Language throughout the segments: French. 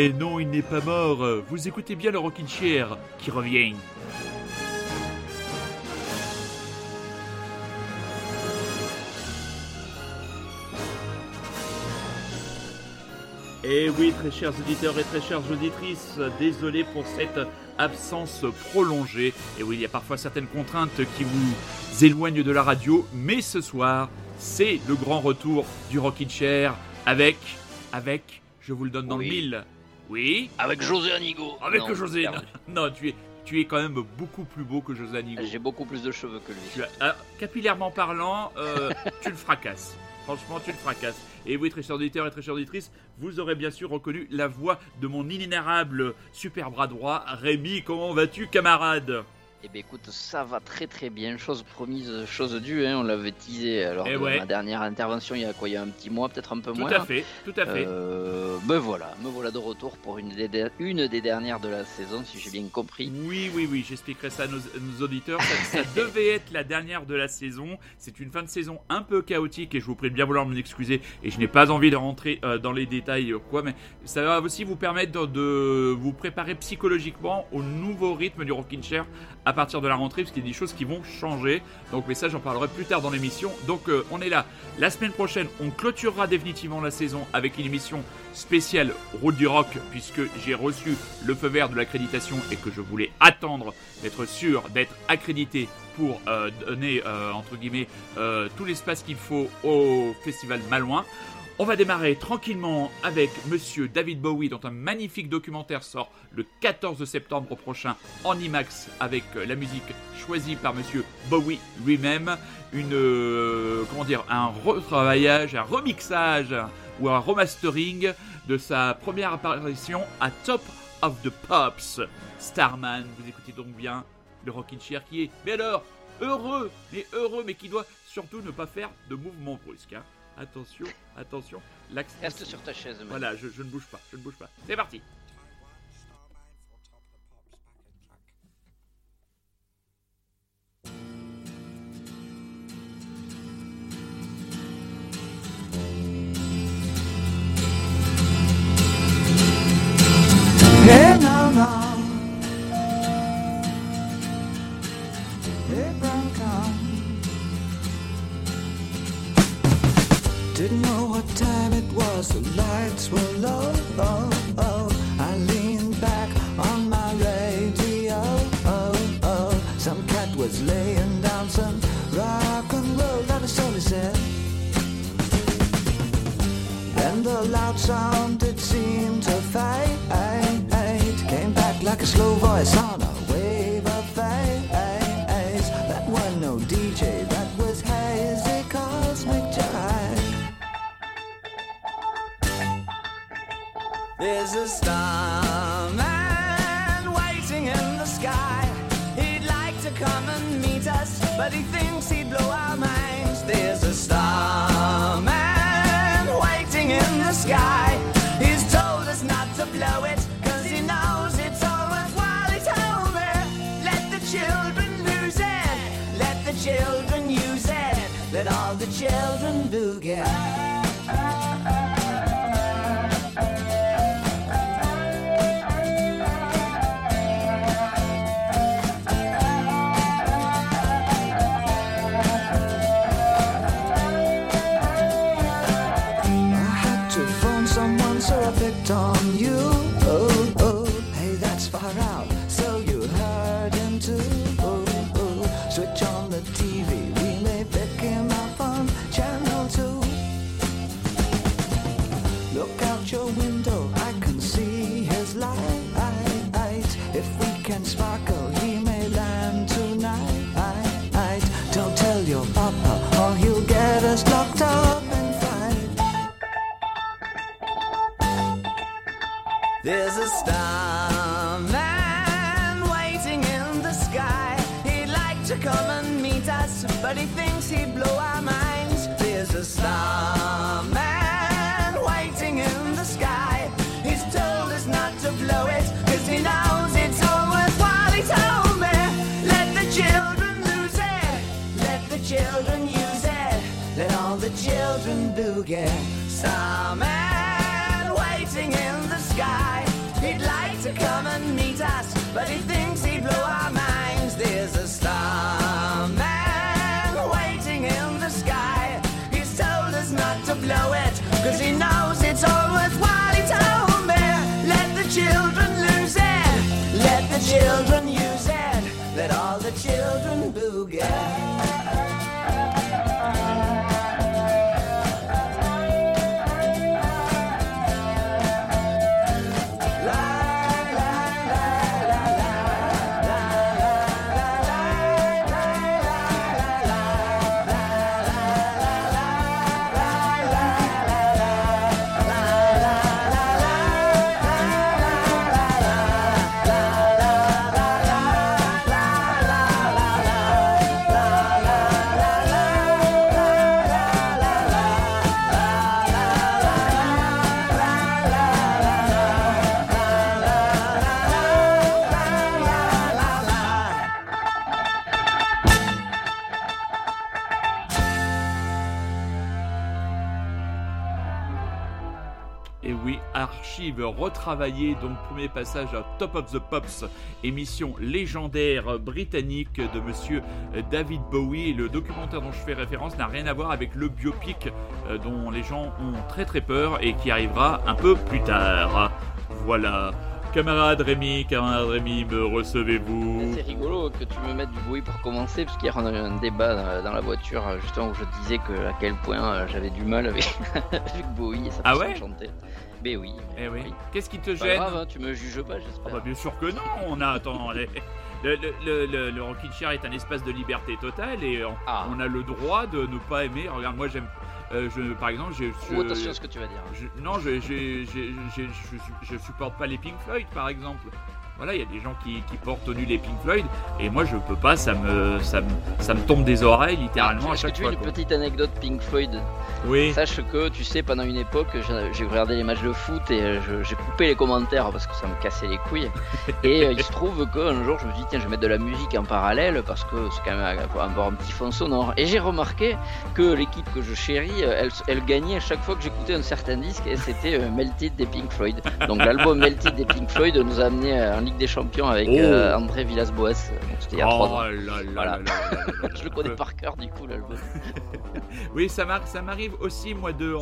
Mais non, il n'est pas mort. Vous écoutez bien le Rockin' Chair qui revient. Et oui, très chers auditeurs et très chères auditrices, désolé pour cette absence prolongée. Et oui, il y a parfois certaines contraintes qui vous éloignent de la radio, mais ce soir, c'est le grand retour du Rockin' Chair avec, avec, je vous le donne dans le mille. Oui Avec José Anigo. Avec José. Non, tu es, tu es quand même beaucoup plus beau que José Anigo. J'ai beaucoup plus de cheveux que lui. Ah, capillairement parlant, euh, tu le fracasses. Franchement, tu le fracasses. Et oui, très chers auditeurs et très chères auditrices, vous aurez bien sûr reconnu la voix de mon inénarrable super bras droit, Rémi. Comment vas-tu, camarade? Eh bien écoute, ça va très très bien, chose promise, chose due, hein. on l'avait teasé alors eh ma dernière intervention il y a quoi, il y a un petit mois, peut-être un peu moins. Tout à fait, tout à fait. Euh, ben voilà, me voilà de retour pour une des, une des dernières de la saison, si j'ai bien compris. Oui, oui, oui, j'expliquerai ça à nos, auditeurs, ça, devait être la dernière de la saison, c'est une fin de saison un peu chaotique et je vous prie de bien vouloir m'en excuser et je n'ai pas envie de rentrer euh, dans les détails quoi, mais ça va aussi vous permettre de, vous préparer psychologiquement au nouveau rythme du Rockin' Chair à partir de la rentrée, parce qu'il y a des choses qui vont changer. Donc, mais ça, j'en parlerai plus tard dans l'émission. Donc, euh, on est là. La semaine prochaine, on clôturera définitivement la saison avec une émission spéciale Route du Rock, puisque j'ai reçu le feu vert de l'accréditation et que je voulais attendre d'être sûr d'être accrédité pour euh, donner, euh, entre guillemets, tout l'espace qu'il faut au Festival Malouin. On va démarrer tranquillement avec Monsieur David Bowie, dont un magnifique documentaire sort le 14 septembre prochain en IMAX avec euh, la musique choisie par Monsieur Bowie lui-même. Une, euh, comment dire, un retravaillage, un remixage ou un remastering de sa première apparition à Top of the Pops. Starman, vous écoutez donc bien le Rockin' Chair qui est, mais alors, heureux, mais heureux, mais qui doit surtout ne pas faire de mouvements brusques. Hein. Attention, attention. Reste sur ta chaise. Voilà, je, je ne bouge pas, je ne bouge pas. C'est parti. Donc premier passage à Top of the Pops, émission légendaire britannique de monsieur David Bowie. le documentaire dont je fais référence n'a rien à voir avec le biopic euh, dont les gens ont très très peur et qui arrivera un peu plus tard. Voilà. Camarade Rémi, camarade Rémi, me recevez-vous? C'est rigolo que tu me mettes du Bowie pour commencer, parce qu'hier on a eu un débat dans la voiture, justement où je disais que à quel point euh, j'avais du mal avec, avec Bowie et ça ah ouais? chanter. Mais oui. Eh oui. Qu'est-ce qui te gêne grave, hein, tu me juges pas, j'espère. Ah bah bien sûr que non. On a attends, le, le, le, le, Rockin' Chair est un espace de liberté totale et on, ah. on, a le droit de ne pas aimer. Regarde, moi j'aime. Euh, je, par exemple, je, oh, attention à ce que tu vas dire. non, je, je, supporte pas les Pink Floyd, par exemple. Voilà, il y a des gens qui, portent au nu les Pink Floyd, et moi je peux pas, ça me, ça me, ça me tombe des oreilles littéralement à chaque que tu une petite anecdote Pink Floyd? Oui. Sache que tu sais, pendant une époque, j'ai regardé les matchs de foot et j'ai coupé les commentaires parce que ça me cassait les couilles. Et euh, il se trouve qu'un jour je me suis dit, tiens, je vais mettre de la musique en parallèle parce que c'est quand même avoir un petit fond sonore. Et j'ai remarqué que l'équipe que je chéris, elle, elle gagnait à chaque fois que j'écoutais un certain disque et c'était euh, Melted des Pink Floyd. Donc l'album Melted des Pink Floyd nous a amené en des Champions avec oh. euh, André Villas-Boas. C'était il y a 3 ans. Je le connais par cœur du coup l'album. oui, ça m'arrive aussi moi de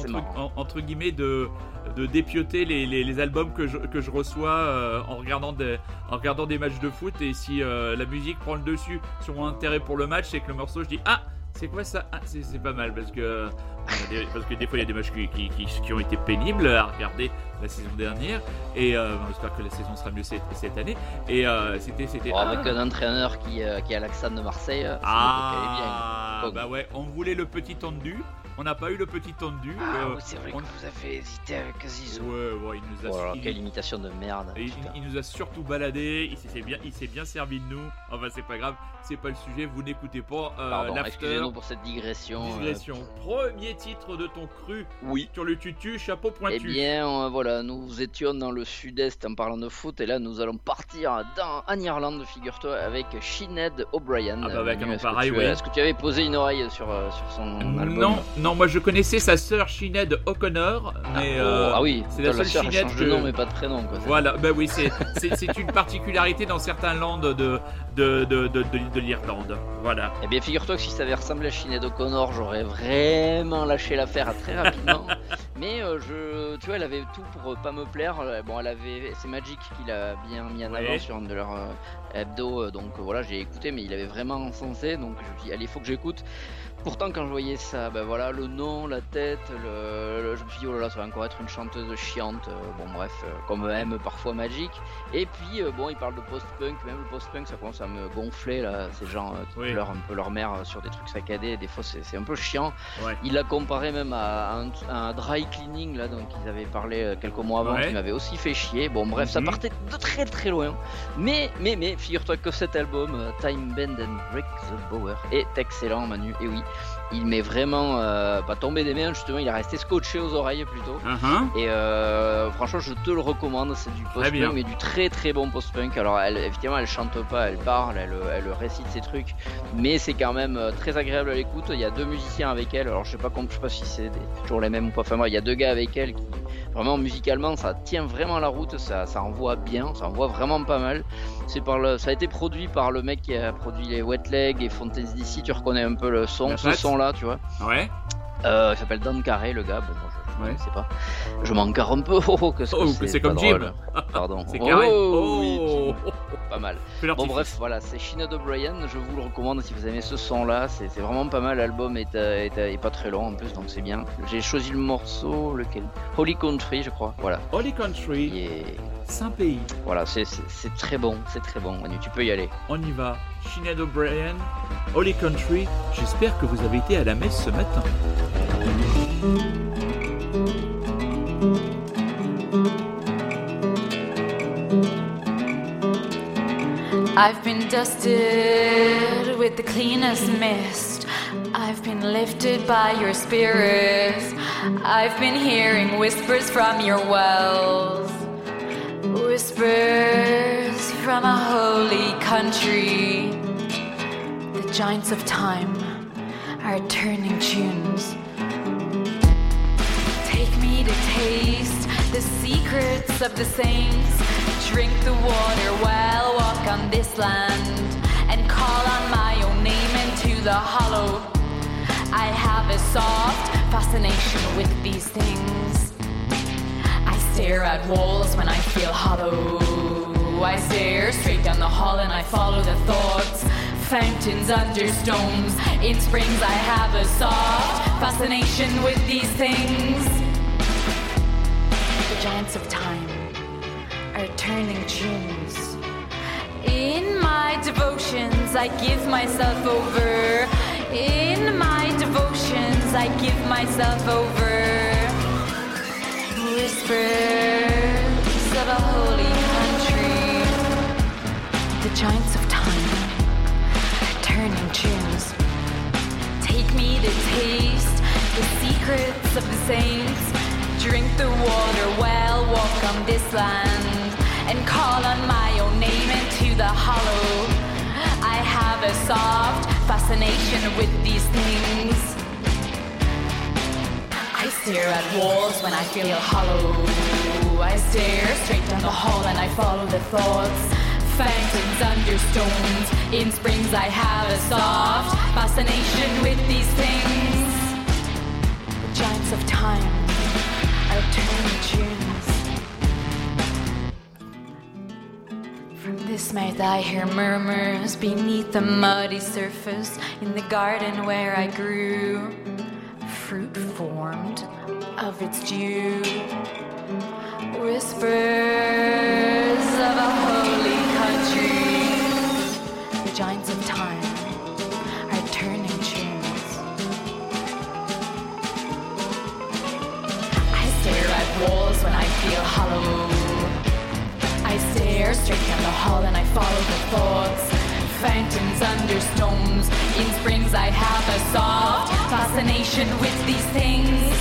entre, guillemets de, de dépioter les, les, albums que je, que je reçois euh, en, regardant des, en regardant des matchs de foot et si euh, la musique prend le dessus sur mon intérêt pour le match, c'est que le morceau je dis ah c'est quoi ça? Ah, C'est pas mal parce que, parce que des fois il y a des matchs qui, qui, qui, ont été pénibles à regarder la saison dernière et euh, j'espère que la saison sera mieux cette, cette année. Et euh, c'était. c'était avec ah. un entraîneur qui, euh, qui est Alexandre de Marseille, ah, bien. Bah ouais, on voulait le petit tendu. On n'a pas eu le petit tendu. Ah, c'est vrai on... que vous avez hésité avec Zizou. Ouais, ouais, il nous a. Oh, quelle imitation de merde. Il, il, nous a surtout baladé. Il s'est bien, il s'est bien servi de nous. Enfin, c'est pas grave c'est pas le sujet, vous n'écoutez pas euh, Excusez-nous pour cette digression. Euh, digression. Premier titre de ton cru. Oui. Sur le tutu, chapeau pointu. Eh bien, voilà, nous étions dans le sud-est en parlant de foot, et là, nous allons partir dans, en Irlande, figure-toi, avec Sinead O'Brien. Ah bah avec un pareil, oui. Est-ce que tu avais posé une oreille sur, euh, sur son album Non, non, moi je connaissais sa sœur Sinead O'Connor, ah, mais oh, ah, oui, c'est la seule Sinead que... de nom mais pas de prénom. Quoi, voilà, bah oui, c'est une particularité dans certains landes de, de, de, de, de l'Irlande. Voilà. Eh bien, figure-toi que si ça avait ressemblé à Sinead O'Connor, j'aurais vraiment lâché l'affaire très rapidement. Mais euh, je, tu vois, elle avait tout pour euh, pas me plaire. Euh, bon, elle avait, c'est Magic qui l'a bien mis en avant sur un de leurs hebdo, donc voilà, j'ai écouté, mais il avait vraiment encensé, donc je me suis dit, allez, il faut que j'écoute. Pourtant, quand je voyais ça, ben voilà, le nom, la tête, le, je me suis dit, oh là là, ça va encore être une chanteuse chiante. Euh, bon, bref, euh, comme aime parfois Magic. Et puis, euh, bon, il parle de post-punk, même le post-punk, ça commence à me gonfler, là, ces gens qui pleurent un peu leur mère sur des trucs saccadés. Des fois, c'est un peu chiant. Il l'a comparé même à, un, dry cleaning, là, donc ils avaient parlé quelques mois avant, qui m'avait aussi fait chier. Bon, bref, ça mhm. partait de très très loin. Mais, mais, mais, figure-toi que cet album, Time Bend and Break the Bower, est excellent, Manu. Et oui, il m'est vraiment euh, pas tombé des mains justement il est resté scotché aux oreilles plutôt. Uh-huh. et euh, franchement je te le recommande c'est du post-punk mais du très très bon post-punk. Alors elle, évidemment elle chante pas elle parle elle, elle récite ses trucs mais c'est quand même euh, très agréable à l'écoute. Il y a deux musiciens avec elle. Alors je sais pas je sais pas si c'est toujours les mêmes ou pas enfin moi il y a deux gars avec elle qui Vraiment musicalement, ça tient vraiment la route, ça, ça envoie bien, ça envoie vraiment pas mal. C'est par le, ça a été produit par le mec qui a produit les Wet Leg et Fontaines DC. Tu reconnais un peu le son, La ce patte. son là, tu vois. Ouais. Euh, il s'appelle Dan Carré, le gars. Bon, moi, je, je Ouais. sais pas. Je m'encarre un peu. Oh, que Oh, que c'est comme pas Jim. drôle. Pardon. C'est carré. Oh, oui, Oh. pas mal. Bon bref, voilà, c'est Sinead O'Brien, je vous le recommande si vous aimez ce son là, c'est c'est vraiment pas mal, l'album est, euh, est, euh, est pas très long en plus donc c'est bien. J'ai choisi le morceau, lequel? Holy Country je crois, voilà. Holy Country, Et Saint-Pays. voilà, c'est- c'est c'est très bon, c'est très bon Manu, tu peux y aller. On y va. Sinead O'Brien, Holy Country. J'espère que vous avez été à la messe ce matin. I've been dusted with the cleanest mist. I've been lifted by your spirit. I've been hearing whispers from your wells. Whispers from a holy country. The giants of time are turning tunes. To taste the secrets of the saints. Drink the water while walk on this land and call on my own name into the hollow. I have a soft fascination with these things. I stare at walls when I feel hollow. I stare straight down the hall and I follow the thoughts. Fountains under stones. In springs, I have a soft fascination with these things. Giants of time are turning tunes. In my devotions, I give myself over. In my devotions, I give myself over. Whispers of a holy country. The giants of time are turning tunes. Take me to taste the secrets of the saints. Drink the water well, walk on this land, and call on my own name into the hollow. I have a soft fascination with these things. I stare at walls when I feel hollow. I stare straight down the hall and I follow the thoughts. Fountains under stones. In springs, I have a soft fascination with these things. The giants of time this mouth, I hear murmurs beneath the muddy surface in the garden where I grew. Fruit formed of its dew. Whispers of a holy country. The giants of time stare straight down the hall and I follow the thoughts. Fountains under stones. In springs, I have a soft fascination with these things.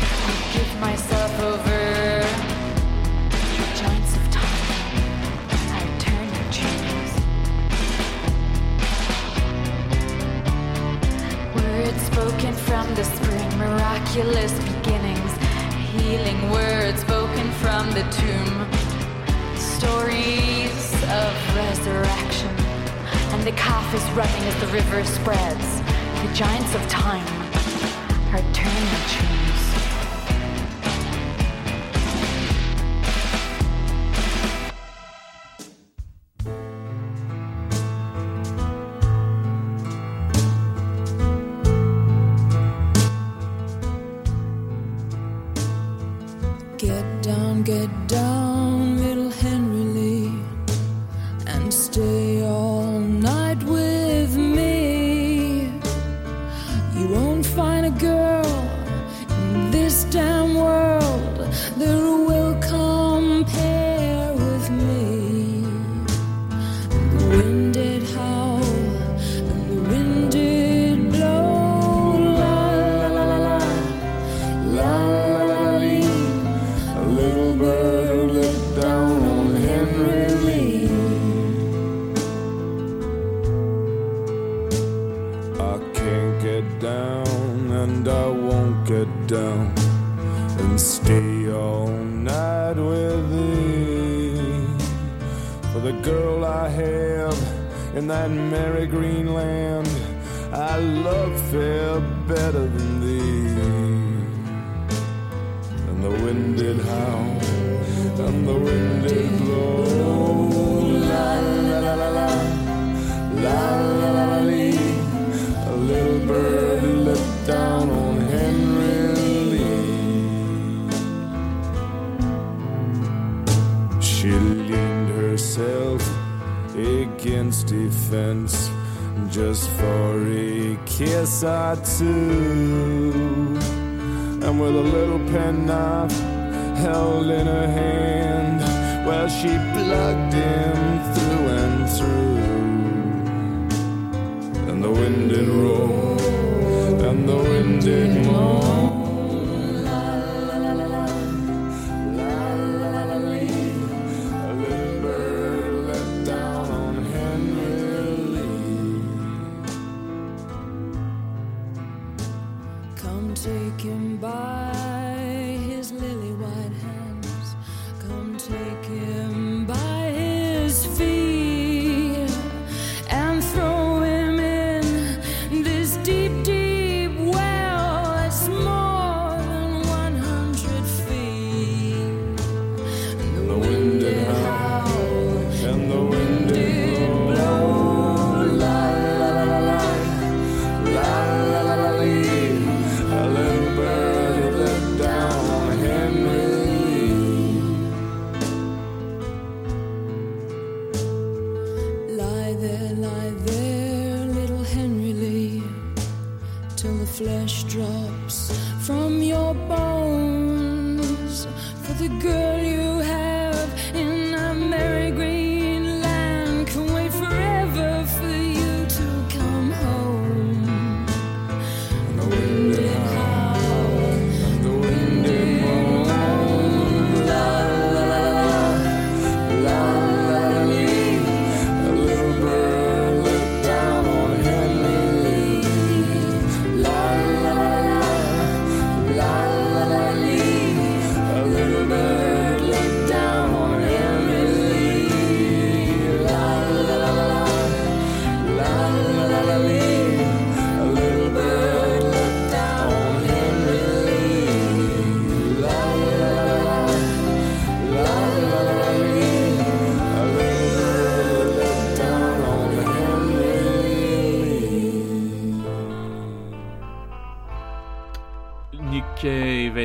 I give myself over. Giants of time turning tunes. Words spoken from the spring, miraculous beginnings. Healing words spoken from the tomb. Stories of resurrection. And the calf is running as the river spreads. The giants of time are turning tunes.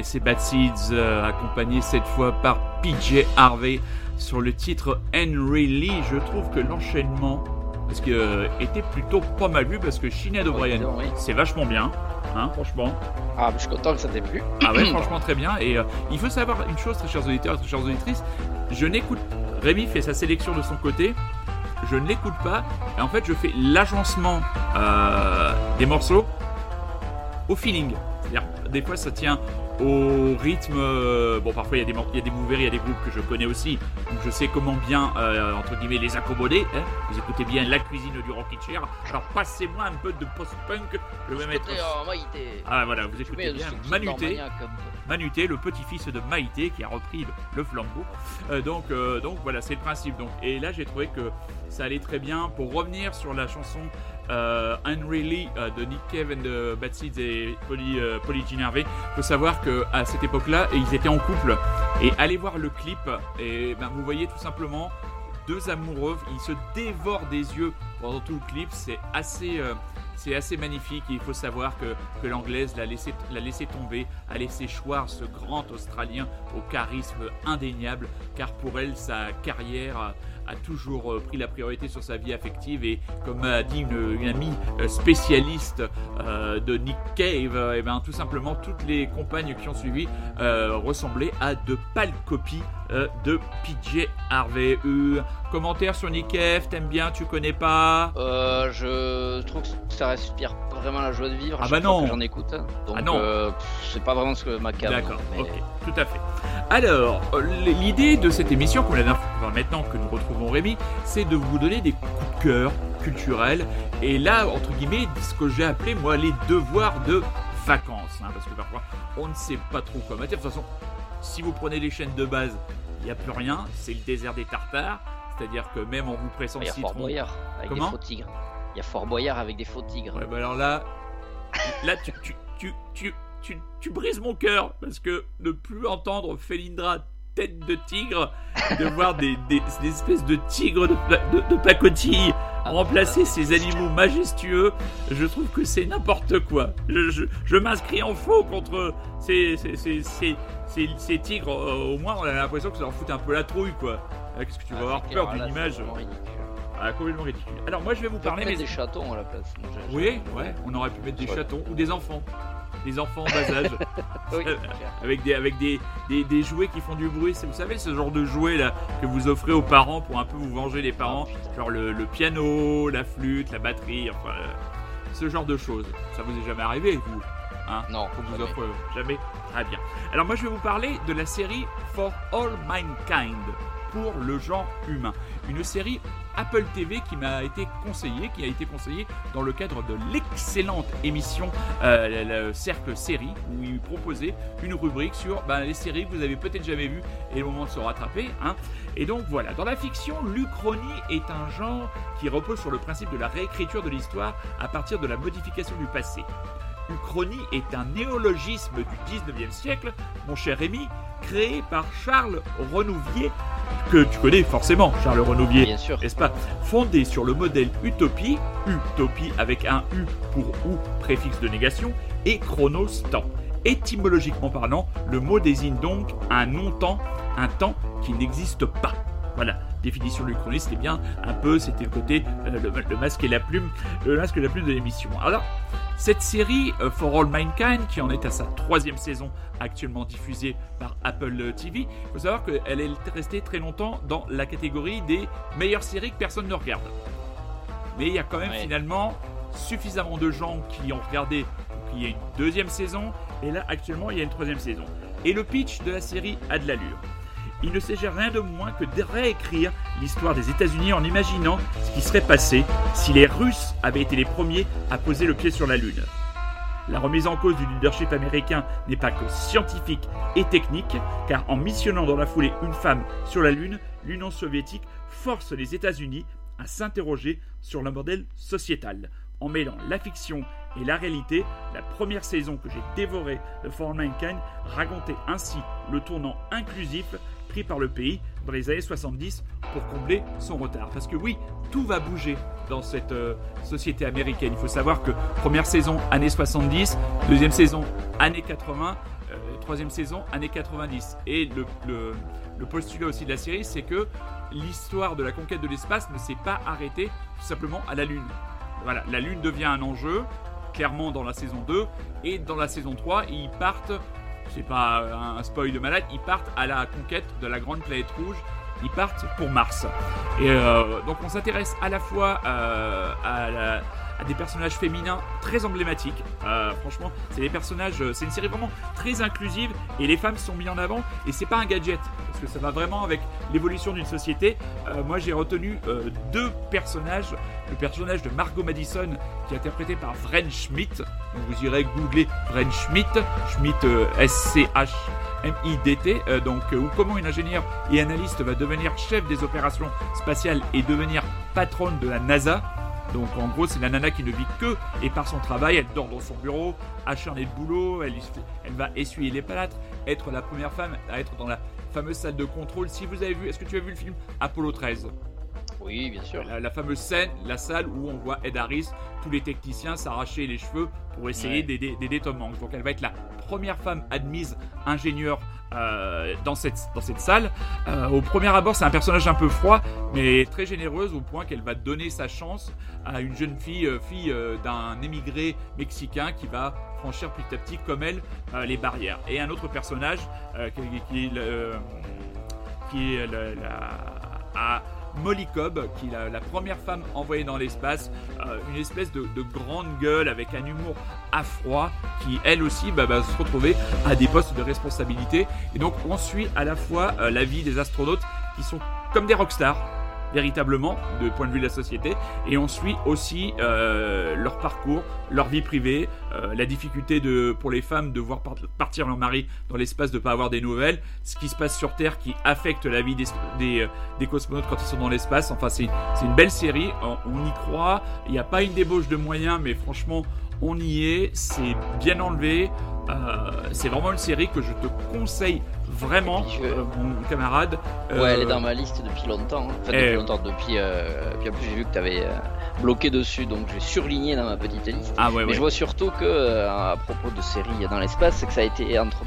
Et ses Bad Seeds, euh, accompagnés cette fois par PJ Harvey sur le titre Henry Lee. Je trouve que l'enchaînement parce que, euh, était plutôt pas mal vu parce que Sinead O'Brien, oui. c'est vachement bien, hein, franchement. Ah, mais je suis content que ça t'ait plu. Ah ouais, franchement très bien. Et euh, il faut savoir une chose, très chers auditeurs, très chères auditrices, je n'écoute. Rémi fait sa sélection de son côté. Je ne l'écoute pas. Et en fait, je fais l'agencement euh, des morceaux au feeling. C'est-à-dire, des fois, ça tient au rythme. euh, bon, parfois, il y a des mor- il y a des mouvers, il y a des groupes que je connais aussi. Donc, je sais comment bien, euh, entre guillemets, les accommoder. hein. Vous écoutez bien la cuisine du Rocky Chair. Alors, passez-moi un peu de post-punk. Je vais mettre. Ah, voilà, vous écoutez bien Manuté. Manuté, le petit-fils de Maïté qui a repris le, le flambeau. Euh, donc, donc voilà, c'est le principe. Donc, et là, j'ai trouvé que ça allait très bien. Pour revenir sur la chanson euh, Henry Lee euh, de Nick Cave and the Bad Seeds et Polly, euh, Polly Harvey, faut savoir que à cette époque-là, ils étaient en couple. Et allez voir le clip, et ben, vous voyez tout simplement deux amoureux, ils se dévorent des yeux pendant tout le clip. C'est assez. euh, c'est assez magnifique il faut savoir que, que l'anglaise l'a laissé, l'a laissé tomber, a laissé choir ce grand Australien au charisme indéniable, car pour elle, sa carrière a, toujours euh, pris la priorité sur sa vie affective et comme a dit une, amie euh, spécialiste euh, de Nick Cave, euh, eh ben, tout simplement toutes les compagnes qui ont suivi ressemblaient à de pâles copies de PJ Harvey. Commentaire sur Cave, t'aimes bien, tu connais pas Euh, je trouve que ça respire pas vraiment la joie de vivre. Ah bah non. J'en écoute. Donc, Ah non. euh, c'est pas vraiment ce que ma cam. D'accord, mais- ok, tout à fait. Alors, euh, l'idée de cette émission, comme la dernière fois, enfin, maintenant que nous retrouvons Rémi, c'est de vous donner des coups de cœur culturels. Et là, entre guillemets, ce que j'ai appelé, moi, les devoirs de vacances. hein, parce que parfois, on ne sait pas trop quoi mettre. De toute façon, Si vous prenez les chaînes de base, il n'y a plus rien, c'est le désert des Tartares. C'est-à-dire que même en vous pressant Il le y a Fort citron. Boyard avec Comment des faux tigres. Il y a Fort Boyard avec des faux tigres. Ouais, bah alors là, là tu, tu, tu, tu, tu, tu brises mon cœur parce que ne plus entendre Felindra tête de tigre, de voir des, des, des espèces de tigres de, de, de pacotille Ah, remplacer putain. ces animaux majestueux, je trouve que c'est n'importe quoi. Je, je, je m'inscris en faux contre ces, ces, ces, ces, ces- ces tigres. Euh, Au moins, on a l'impression que ça leur fout un peu la trouille, quoi. Euh, Qu'est-ce que tu vas Ah, avoir c'est peur d'une image ridicule. ah, complètement ridicule. Alors moi, je vais vous parler, mettre mais des chatons à la place. Oui, ouais, on aurait pu mettre des Ouais. chatons ou des enfants. Des enfants en bas âge. Oui, Euh, avec des, avec des, des, des jouets qui font du bruit. Vous savez, ce genre de jouets là que vous offrez aux parents pour un peu vous venger des parents. Genre le, le piano, la flûte, la batterie, enfin, euh, ce genre de choses. Ça vous est jamais arrivé, vous? Hein Non, qu'on vous jamais. offre jamais Très bien. Alors moi je vais vous parler de la série For All Mankind pour le genre humain. Une série Apple TV qui m'a été conseillée, qui a été conseillée dans le cadre de l'excellente émission euh, le Cercle Série où il proposait une rubrique sur ben, les séries que vous avez peut-être jamais vues et le moment de se rattraper. Hein. Et donc voilà, dans la fiction, l'Uchronie est un genre qui repose sur le principe de la réécriture de l'histoire à partir de la modification du passé. Uchronie est un néologisme du 19e siècle, mon cher Rémi, créé par Charles Renouvier, que tu connais forcément, Charles Renouvier, Bien sûr. n'est-ce pas? Fondé sur le modèle Utopie, Utopie avec un U pour ou préfixe de négation, et Chronos temps. Étymologiquement parlant, le mot désigne donc un non-temps, un temps qui n'existe pas. Voilà, définition de l'Uchronie, c'était bien un peu, c'était le côté, euh, le, le masque et la plume, le masque et la plume de l'émission. Alors, cette série, euh, For All Mankind, qui en est à sa troisième saison actuellement diffusée par Apple TV, il faut savoir qu'elle est restée très longtemps dans la catégorie des meilleures séries que personne ne regarde. Mais il y a quand même Ouais. finalement suffisamment de gens qui ont regardé pour qu'il y ait une deuxième saison, et là actuellement il y a une troisième saison. Et le pitch de la série a de l'allure. Il ne s'agit rien de moins que de réécrire l'histoire des États-Unis en imaginant ce qui serait passé si les Russes avaient été les premiers à poser le pied sur la Lune. La remise en cause du leadership américain n'est pas que scientifique et technique, car en missionnant dans la foulée une femme sur la Lune, l'Union soviétique force les États-Unis à s'interroger sur le modèle sociétal. En mêlant la fiction et la réalité, la première saison que j'ai dévorée de For Mankind racontait ainsi le tournant inclusif pris par le pays dans les années 70 pour combler son retard. Parce que oui, tout va bouger dans cette euh, société américaine. Il faut savoir que première saison, années 70, deuxième saison, années 80, euh, troisième saison, années 90. Et le, le, le postulat aussi de la série, c'est que l'histoire de la conquête de l'espace ne s'est pas arrêtée tout simplement à la Lune. Voilà, la Lune devient un enjeu, clairement dans la saison 2, et dans la saison 3, ils partent, c'est pas un un spoil de malade, ils partent à la conquête de la grande planète rouge, ils partent pour Mars. Et euh, donc on s'intéresse à la fois euh, à, la- des personnages féminins très emblématiques. Euh, franchement, c'est des personnages, euh, c'est une série vraiment très inclusive et les femmes sont mises en avant et c'est pas un gadget parce que ça va vraiment avec l'évolution d'une société. Euh, moi j'ai retenu deux personnages, le personnage de Margot Madison qui est interprété par Vren Schmidt. Vous irez googler Vren Schmidt, Schmidt euh, S-C-H. MIDT, euh, donc euh, ou comment une ingénieure et analyste va devenir chef des opérations spatiales et devenir patronne de la NASA. Donc en gros, c'est la nana qui ne vit que et par son travail, elle dort dans son bureau, acharnée de boulot, elle, elle va essuyer les palatres, être la première femme à être dans la fameuse salle de contrôle. Si vous avez vu, est-ce que tu as vu le film Apollo 13 Oui, bien sûr. la, la fameuse scène, la salle où on voit Ed Harris, tous les techniciens s'arracher les cheveux pour essayer Ouais. d'aider Tom Hanks. Donc elle va être la première femme admise ingénieure euh, dans, cette, dans cette salle. Euh, au premier abord, c'est un personnage un peu froid, mais très généreuse au point qu'elle va donner sa chance à une jeune fille, euh, fille d'un émigré mexicain qui va franchir petit à petit, comme elle, les barrières. Et un autre personnage qui, qui est le- qui est la, la- à Molly Cobb, qui est la, première femme envoyée dans l'espace, euh, une espèce de, de grande gueule avec un humour à qui elle aussi bah, va se retrouver à des postes de responsabilité. Et donc on suit à la fois euh, la vie des astronautes qui sont comme des rockstars. Véritablement, de point de vue de la société. Et on suit aussi euh, leur parcours, leur vie privée, euh, la difficulté de, pour les femmes de voir par- partir leur mari dans l'espace, de pas avoir des nouvelles, ce qui se passe sur Terre qui affecte la vie des, des, euh, des cosmonautes quand ils sont dans l'espace. Enfin, c'est une belle série, on y croit. Il n'y a pas une débauche de moyens, mais franchement, on y est. C'est bien enlevé. Euh, c'est vraiment une série que je te conseille vraiment, euh, mon camarade. Ouais, elle est Euh, dans ma liste depuis longtemps. hein. Enfin, eh, depuis longtemps, depuis. Euh... Puis en plus, j'ai vu que tu avais bloqué dessus, donc j'ai surligné dans ma petite liste. Ah ouais, Mais ouais. je vois surtout que, à propos de séries dans l'espace, c'est que ça a été entre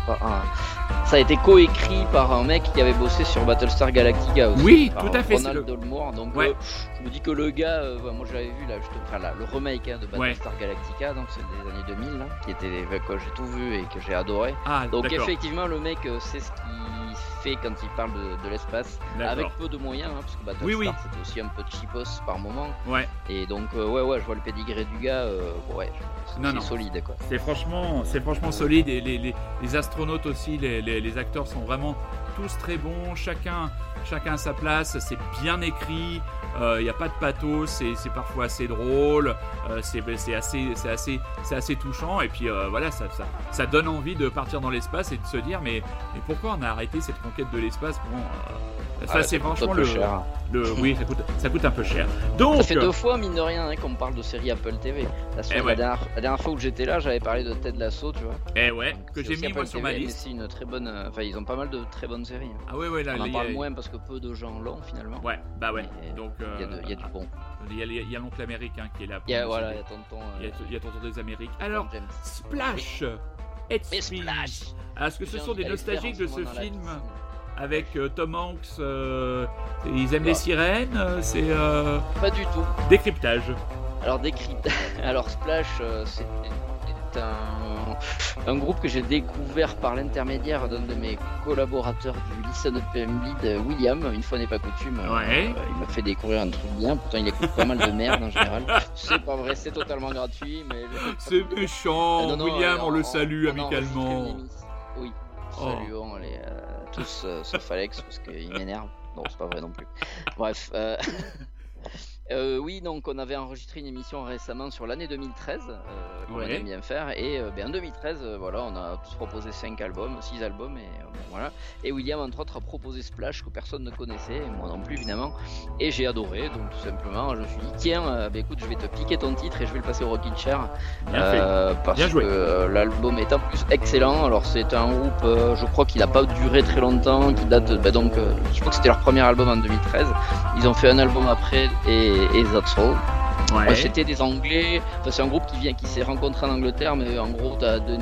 ça a été coécrit par un mec qui avait bossé sur Battlestar Galactica aussi. Oui, par tout à fait, Ronald le- Dolmore. Donc, Ouais. je me dis que le gars, bah, moi j'avais vu là, je te enfin, là, le remake hein, de Battlestar Galactica, donc c'est des années 2000, là, qui était bah, que j'ai tout vu et que j'ai adoré. Ah, Donc effectivement, le mec euh, sait ce qu'il fait quand il parle de, de l'espace, avec peu de moyens, hein, parce que Battlestar Oui, oui. c'était aussi un peu cheapos par moment. Ouais. Et donc euh, ouais, ouais, je vois le pédigré du gars, euh, ouais, c'est c'est solide quoi. C'est franchement, c'est franchement solide et les, les- les astronautes aussi, les, les- les acteurs sont vraiment tous très bons, chacun, chacun à sa place, c'est bien écrit, il n'y a pas de pathos, c'est c'est parfois assez drôle, euh, c'est c'est assez, c'est assez, c'est assez touchant et puis euh, voilà, ça, ça, ça donne envie de partir dans l'espace et de se dire mais, mais pourquoi on a arrêté cette conquête de l'espace? Bon, euh, ça Ah, c'est franchement le, cher. oui, ça coûte, ça coûte un peu cher. Donc, Ça fait deux fois, mine de rien, hein, qu'on me parle de série Apple TV. La, semaine- Eh ouais. la, dernière, la dernière fois où j'étais là, j'avais parlé de Ted Lasso, tu vois. eh ouais, que j'ai mis Apple moi sur ma TV, liste. Une très bonne. euh, Enfin, ils ont pas mal de très bonnes séries. hein. Ah ouais, ouais, là, On en y a- parle moins parce que peu de gens l'ont finalement. Ouais, bah ouais. Mais Donc, Il y a, de- il y a du euh, bon. Il y a, y l'oncle américain qui est là. Il y a, voilà, y tonton. il y a, euh, y tonton des Amériques. Alors. Splash. Splash Est-ce que ce sont des nostalgiques de ce film? Avec euh, Tom Hanks euh, Ils aiment les Ah. sirènes euh, C'est euh, Pas du tout. décryptage. Alors décrypte. Alors Splash, euh, c'est un, un groupe que j'ai découvert par l'intermédiaire d'un de mes collaborateurs du Listen Up PM Lead, William. Une fois n'est pas coutume. Ouais. euh, il m'a fait découvrir un truc bien. Pourtant il écoute pas mal de merde en général. C'est pas vrai, c'est totalement gratuit, mais. C'est méchant. Non, non, William, euh, on le salue on amicalement. Oui, Oh. saluons les, euh, tous euh, sauf Alex parce qu'il m'énerve. Non, c'est pas vrai non plus. Bref. euh, oui, donc on avait enregistré une émission récemment sur l'année 2013 euh, qu'on Ouais. aime bien faire et euh, ben, en 2013 euh, voilà on a tous proposé 5 albums, 6 albums et euh, voilà et William entre autres a proposé Splash que personne ne connaissait et moi non plus évidemment et j'ai adoré donc tout simplement je me suis dit tiens ben, écoute je vais te piquer ton titre et je vais le passer au Rockin' Chair Bien fait. parce Bien joué. que l'album est en plus excellent. Alors c'est un groupe, je crois qu'il n'a pas duré très longtemps, qui date bah, donc, je crois que c'était leur premier album en 2013. Ils ont fait un album après et, et That's All. Ouais. C'était des Anglais. Enfin, c'est un groupe qui vient, qui s'est rencontré en Angleterre, mais en gros t'as deux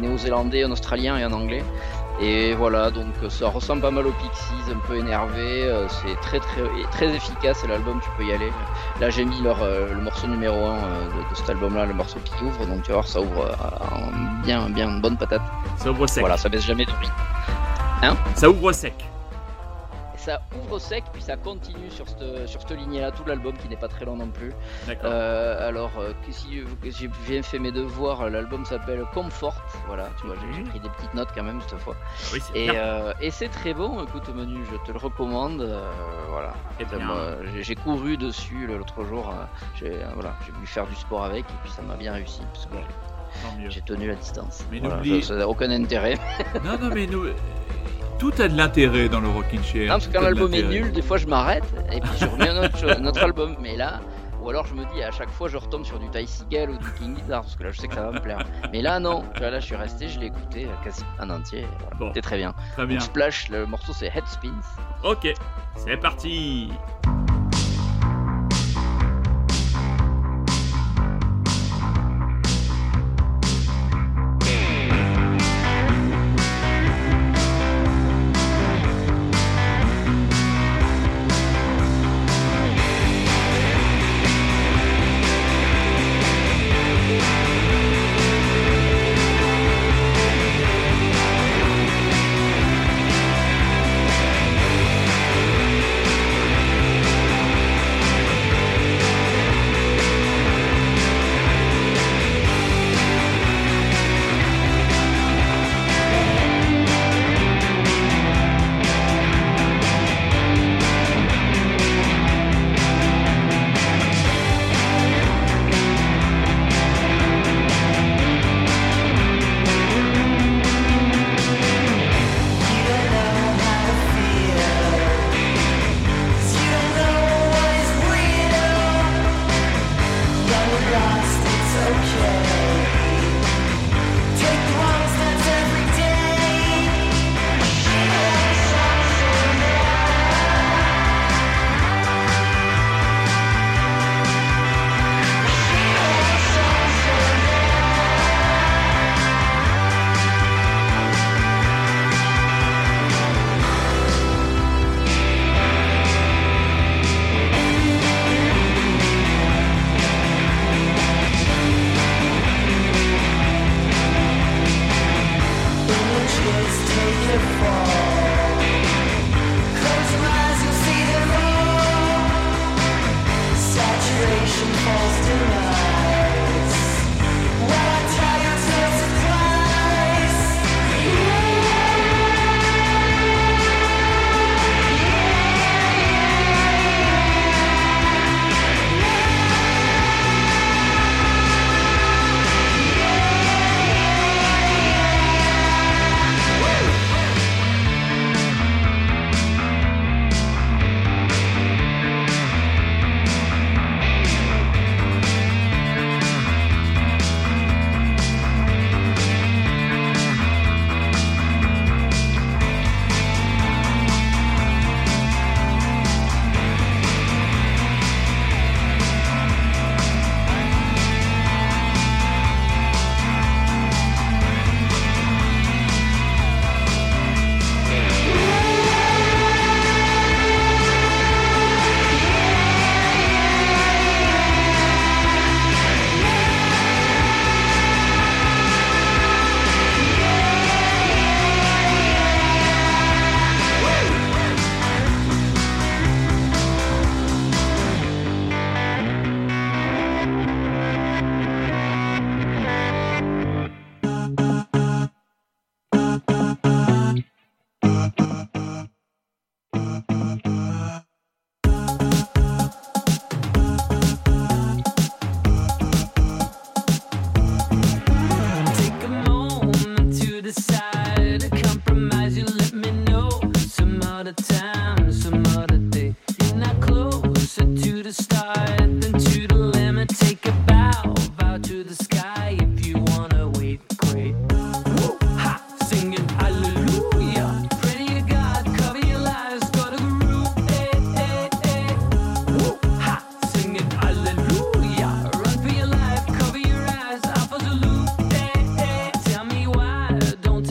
Néo-Zélandais, un Australien et un Anglais. Et voilà, donc euh, ça ressemble pas mal aux Pixies, un peu énervé. euh, C'est très très très efficace. L'album, tu peux y aller. Là, j'ai mis leur, euh, le morceau numéro 1 de, de cet album-là, le morceau qui ouvre. Donc tu vas voir, ça ouvre en bien bien une bonne patate. Ça ouvre sec. Voilà, ça baisse jamais de prix. Ça ouvre sec. Ça ouvre sec, puis ça continue sur cette sur cette lignée-là, tout l'album qui n'est pas très long non plus. Euh, alors, euh, que si j'ai bien fait mes devoirs, l'album s'appelle Comfort. Voilà, tu vois, j'ai- Mhm. pris des petites notes quand même cette fois. Ah oui, Et, euh, et c'est très bon, écoute menu, je te le recommande. euh, voilà. Eh j'ai- couru dessus l'autre jour, j'ai voilà, j'ai voulu faire du sport avec et puis ça m'a bien réussi parce que j'ai- tenu la distance. Mais Voilà, n'oublie- ça n'a aucun intérêt. Non, non, mais nous. Tout a de l'intérêt dans le Rockin' Chair. Non, parce que quand l'album est nul, des fois je m'arrête et puis je remets un autre, chose- un autre album. Mais là, ou alors je me dis à chaque fois je retombe sur du Ty Seagal ou du King Guitar parce que là je sais que ça va me plaire. Mais là non, tu vois, là je suis resté, je l'ai écouté euh, quasi en entier. et Voilà. Bon. C'était très bien. Très bien. Donc, Splash, le morceau c'est Headspins. Ok, c'est parti.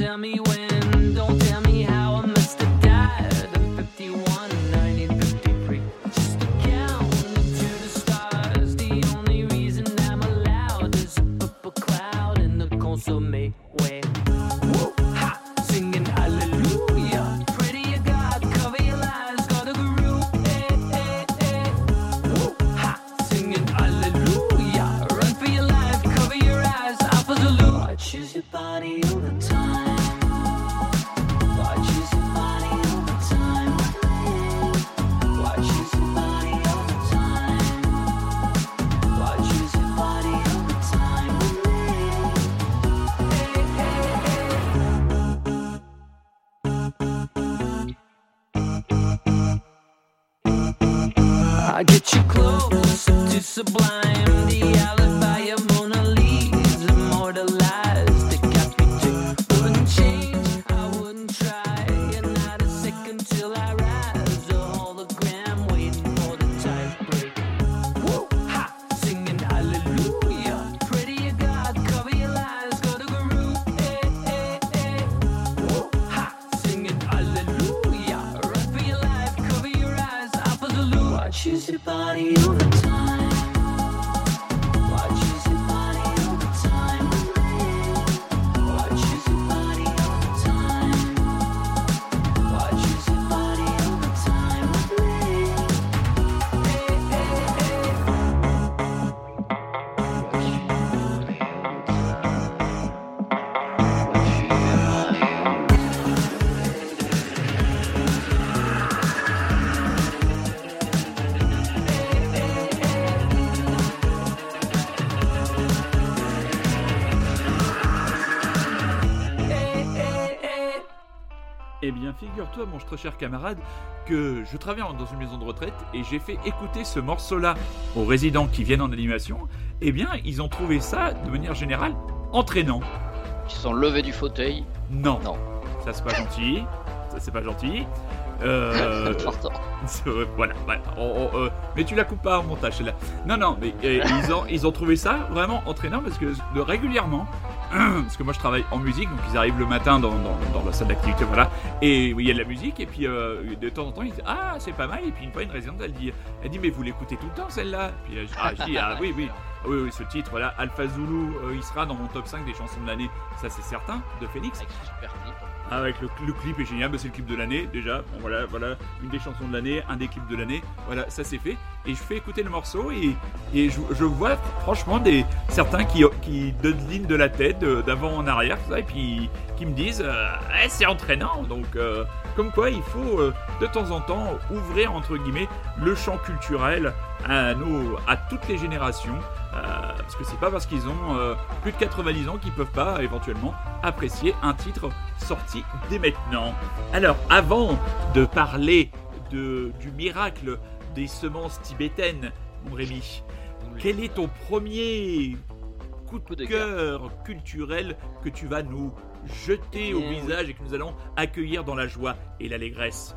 tell me figure-toi, mon très cher camarade, que je travaille dans une maison de retraite et j'ai fait écouter ce morceau-là aux résidents qui viennent en animation. Eh bien, ils ont trouvé ça, de manière générale, entraînant. Ils se sont levés du fauteuil. Non, Non. ça c'est pas gentil. Ça c'est pas gentil. Euh, vrai, voilà, voilà. On- on, euh, mais tu la coupes pas en montage, celle-là. Non, non, mais euh, ils, ont, ils ont trouvé ça vraiment entraînant parce que régulièrement, parce que moi je travaille en musique, donc ils arrivent le matin dans, la salle d'activité, voilà, et il y a de la musique, et puis euh, de temps en temps ils disent Ah, c'est pas mal, et puis une fois une résidente elle dit, elle dit Mais vous l'écoutez tout le temps celle-là? Puis euh, ah, je dis Ah, oui, oui. Ah Oui, oui, ce titre, là, Alpha Zulu, euh, il sera dans mon top 5 des chansons de l'année, ça c'est certain, de Phoenix. Avec le, le clip est génial, bah, c'est le clip de l'année déjà. Bon, voilà, voilà, une des chansons de l'année, un des clips de l'année. Voilà, ça c'est fait. Et je fais écouter le morceau et, je, vois franchement des certains qui, qui donnent ligne de la tête euh, d'avant en arrière, ça, et puis qui me disent euh, Eh, c'est entraînant. Donc, euh, comme quoi, il faut euh, de temps en temps ouvrir entre guillemets le champ culturel à nos, à toutes les générations. Euh, parce que c'est pas parce qu'ils ont euh, plus de 90 ans qu'ils peuvent pas éventuellement apprécier un titre sorti dès maintenant. Alors, avant de parler de, du miracle des semences tibétaines, mon Rémi, quel est ton premier coup de, Coup de cœur culturel que tu vas nous jeter au visage et que nous allons accueillir dans la joie et l'allégresse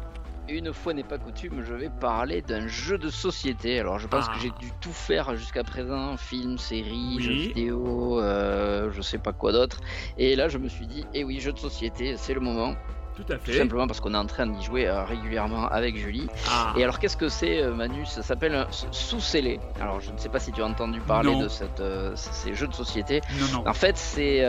Une fois n'est pas coutume, je vais parler d'un jeu de société. Alors je pense Ah. que j'ai dû tout faire jusqu'à présent, film, série, Oui. jeux vidéo, euh, je sais pas quoi d'autre. Et là je me suis dit, eh oui, jeu de société, c'est le moment. Tout à Tout fait. simplement parce qu'on est en train d'y jouer euh, régulièrement avec Julie. Ah. Et alors qu'est-ce que c'est euh, Manu? Ça s'appelle un sous-scellé. Alors je ne sais pas si tu as entendu parler Non. de cette, euh, ces jeux de société. Non, non. En fait, c'est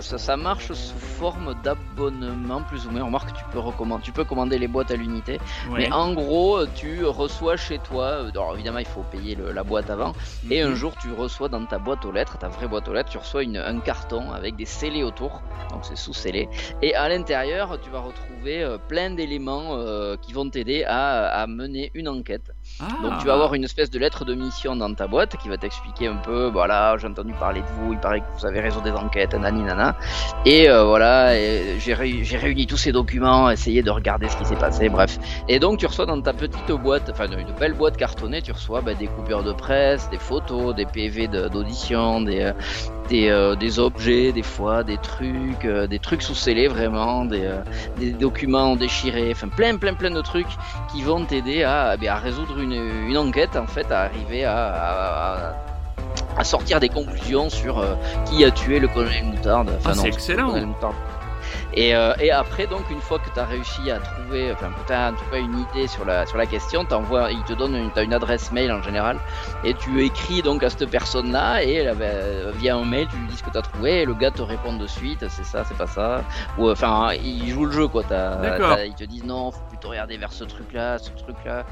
ça, ça marche sous forme d'abonnement plus ou moins. Remarque, tu peux recommander, tu peux commander les boîtes à l'unité. Ouais. Mais en gros, tu reçois chez toi. Alors évidemment, il faut payer le- la boîte avant. Et un Mhm. jour, tu reçois dans ta boîte aux lettres, ta vraie boîte aux lettres, tu reçois une, un carton avec des scellés autour. Donc c'est sous-scellé. Et à l'intérieur, tu vas retrouver euh, plein d'éléments euh, qui vont t'aider à, à mener une enquête. Donc tu vas Ah. avoir une espèce de lettre de mission dans ta boîte qui va t'expliquer un peu, voilà, j'ai entendu parler de vous, il paraît que vous avez résolu des enquêtes, nani nana. Et euh, voilà, j'ai réu- j'ai réuni tous ces documents, essayé de regarder ce qui s'est passé, bref. Et donc tu reçois dans ta petite boîte, enfin une belle boîte cartonnée, tu reçois bah, des coupures de presse, des photos, des PV de- d'audition, des, euh, des, euh, des objets, des fois, des trucs, euh, des trucs sous scellés vraiment, des, des documents déchirés, enfin plein plein plein de trucs qui vont t'aider à, eh à résoudre une, une enquête en fait, à arriver à, à- à sortir des conclusions sur euh, qui a tué le colonel Moutarde. Enfin, Ah, c'est le excellent. Moutarde. Et, euh, et après, donc, une fois que tu as réussi à trouver, enfin, que tu as en tout cas une idée sur la, sur la question, t'envoies, il te donne une, une adresse mail en général, et tu écris donc à cette personne-là, et euh, ben, via un mail, tu lui dis ce que tu as trouvé, et le gars te répond de suite, c'est ça, c'est pas ça. Ou enfin, il joue le jeu, quoi. Ils te disent non, faut plutôt regarder vers ce truc-là, ce truc-là.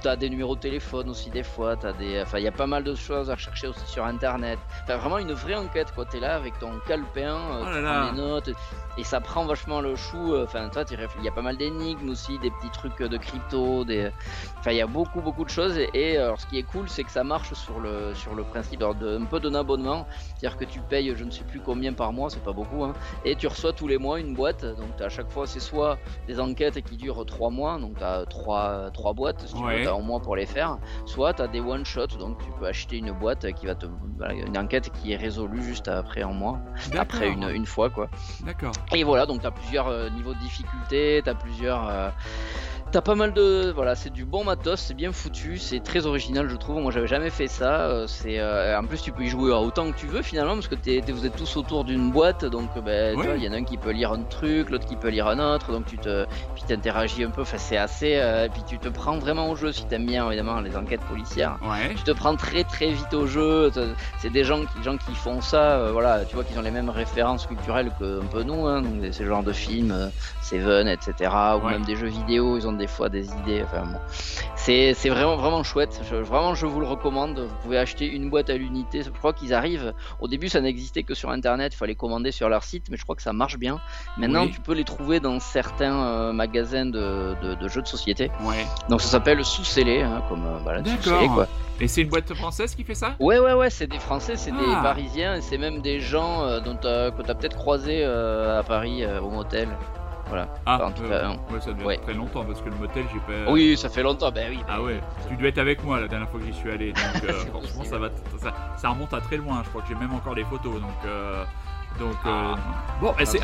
T'as des numéros de téléphone aussi, des fois, t'as des. Enfin, il y a pas mal de choses à chercher aussi sur internet. Enfin, vraiment une vraie enquête, quoi. T'es là avec ton calepin, euh, Oh tu là. prends des notes, et ça prend vachement le chou. euh, Enfin, toi. Il y a pas mal d'énigmes aussi, des petits trucs euh, de crypto, des. Enfin, il y a beaucoup, beaucoup de choses. Et, et, alors, ce qui est cool, c'est que ça marche sur le, sur le principe alors, de, un peu d'un abonnement. C'est-à-dire que tu payes, je ne sais plus combien par mois, c'est pas beaucoup, hein, et tu reçois tous les mois une boîte. Donc, t'as à chaque fois, c'est soit des enquêtes qui durent 3 mois, donc tu as 3, trois boîtes, si tu Ouais. veux, t'as un mois pour les faire, soit tu as des one-shots, donc tu peux acheter une boîte qui va te. voilà, une enquête qui est résolue juste après un mois, après une, une fois, quoi. D'accord. Et voilà, donc tu as plusieurs euh, niveaux de difficulté, tu as plusieurs. T'as pas mal de. Voilà, c'est du bon matos, c'est bien foutu, c'est très original, je trouve. Moi, j'avais jamais fait ça. euh, c'est euh, En plus, tu peux y jouer autant que tu veux finalement, parce que t'es- t'es- vous êtes tous autour d'une boîte, donc ben, il y en a un qui peut lire un truc, l'autre qui peut lire un autre, donc tu te. Puis t'interagis un peu, enfin, c'est assez. euh, Puis tu te prends vraiment au jeu si t'aimes bien, évidemment, les enquêtes policières Ouais. tu te prends très très vite au jeu. C'est des gens qui, gens qui font ça, euh, voilà, tu vois qu'ils ont les mêmes références culturelles que un peu nous, hein, donc des- ces genres de films, Seven, etc. Ou Ouais. même des jeux vidéo, ils ont des fois des idées. Enfin bon, c'est c'est vraiment vraiment chouette. Je- vraiment, je vous le recommande. Vous pouvez acheter une boîte à l'unité. Je crois qu'ils arrivent. Au début, ça n'existait que sur Internet. Il fallait commander sur leur site, mais je crois que ça marche bien. Maintenant, Oui. tu peux les trouver dans certains euh, magasins de, de- de jeux de société. Ouais. Donc ça s'appelle sous-scellé, hein, comme euh, sous-scellé, quoi. Et c'est une boîte française qui fait ça? Ouais, ouais, ouais, c'est des Français, c'est des Ah. Parisiens, et c'est même des gens euh, dont que t'as peut-être croisé euh, à Paris au motel. Voilà. Ah, Enfin, en tout euh, cas, ouais, ça devait Ouais. être très longtemps parce que le motel, j'ai pas. Oui, ça fait longtemps, ben oui. ben Ah ouais, tu dois être avec moi la dernière fois que j'y suis allé, donc euh, franchement ça va, ça, ça remonte à très loin. Je crois que j'ai même encore les photos, donc euh, donc euh, Ah. bon. et c'est.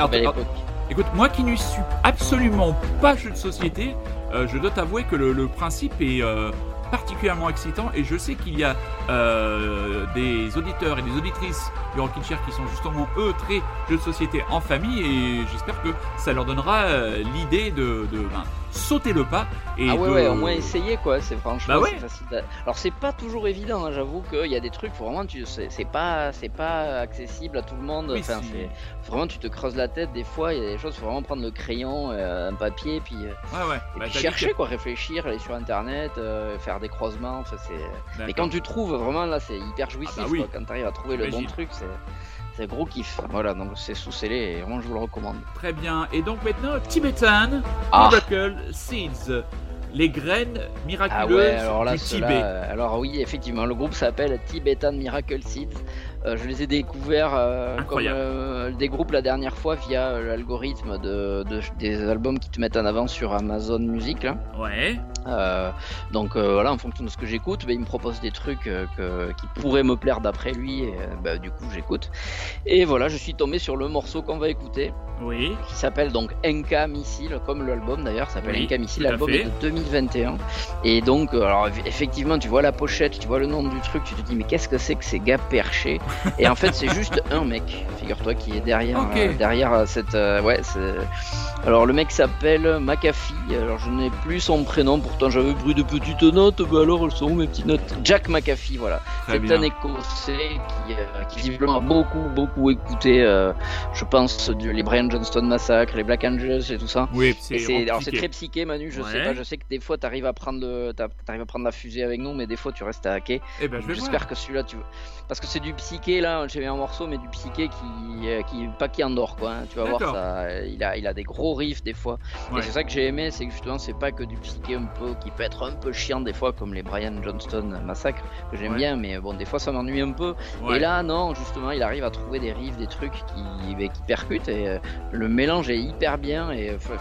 Écoute, moi qui ne suis absolument pas jeu de société, euh, je dois t'avouer que le, le principe est euh, particulièrement excitant et je sais qu'il y a euh, des auditeurs et des auditrices du Rockin' Chair qui sont justement eux très jeux de société en famille et j'espère que ça leur donnera euh, l'idée de, de ben, sauter le pas et Ah ouais, de- ouais, au moins essayer quoi, c'est franchement Bah ouais. facile. Alors c'est pas toujours évident, hein, j'avoue qu'il y a des trucs, faut vraiment, tu, c'est pas, c'est pas accessible à tout le monde. Oui, enfin, si. c'est vraiment, tu te creuses la tête des fois, il y a des choses, faut vraiment prendre le crayon, euh, un papier, puis, euh, Ouais, ouais. et Bah, puis chercher quoi, réfléchir, aller sur internet, euh, faire des croisements, enfin, Mais quand tu trouves, vraiment là, c'est hyper jouissif. Ah bah oui. quoi. Quand tu arrives à trouver le bon truc, c'est c'est gros kiff. Voilà, donc c'est sous scellé et vraiment, je vous le recommande. Très bien. Et donc maintenant, Tibetan Ah. Miracle Seeds. Les graines Ah miraculeuses ouais, alors là, du Tibet. euh, alors oui, effectivement, le groupe s'appelle Tibetan Miracle Seeds. Euh, je les ai découverts euh, comme euh, des groupes la dernière fois via l'algorithme de, de- des albums qui te mettent en avant sur Amazon Music. là. Ouais. Donc voilà, en fonction de ce que j'écoute, bah, il me propose des trucs que- qui pourraient me plaire d'après lui, et bah, du coup j'écoute. Et voilà, je suis tombé sur le morceau qu'on va écouter, Oui. qui s'appelle donc Enka Missile, comme l'album d'ailleurs, s'appelle Oui, Enka Missile, l'album est de 2021. Et donc, alors eff- effectivement, tu vois la pochette, tu vois le nom du truc, tu te dis mais qu'est-ce que c'est que ces gars perchés? Et en fait, c'est juste un mec, figure-toi, qui est derrière, euh, derrière euh, cette, euh, ouais, alors le mec s'appelle McAfee, alors je n'ai plus son prénom, pourtant j'avais pris de petites notes, bah alors elles sont mes petites notes Jack McAfee, voilà. C'est un écossais qui, euh, qui visiblement a beaucoup, beaucoup écouté, je pense, du- les Brian Johnston Massacre, les Black Angels et tout ça. Oui, c'est alors c'est très psyché Manu, je sais Ouais. pas, je sais que des fois t'arrives à prendre le, t'arrives à prendre la fusée avec nous, mais des fois tu restes à hacker. Eh ben, J'espère que celui-là tu parce que c'est du psyché là, j'ai mis un morceau mais du psyché qui, euh, qui pas qui endort quoi. hein. Tu vas voir ça, il a il a des gros riffs des fois. Ouais. Et c'est ça que j'ai aimé, c'est que justement c'est pas que du psyché un peu qui peut être un peu chiant des fois comme les Brian Johnston Massacre que j'aime Ouais. bien, mais bon des fois ça m'ennuie un peu. Ouais. Et là non, justement il arrive à trouver des riffs, des trucs qui qui percutent et euh, le mélange est hyper bien et ça.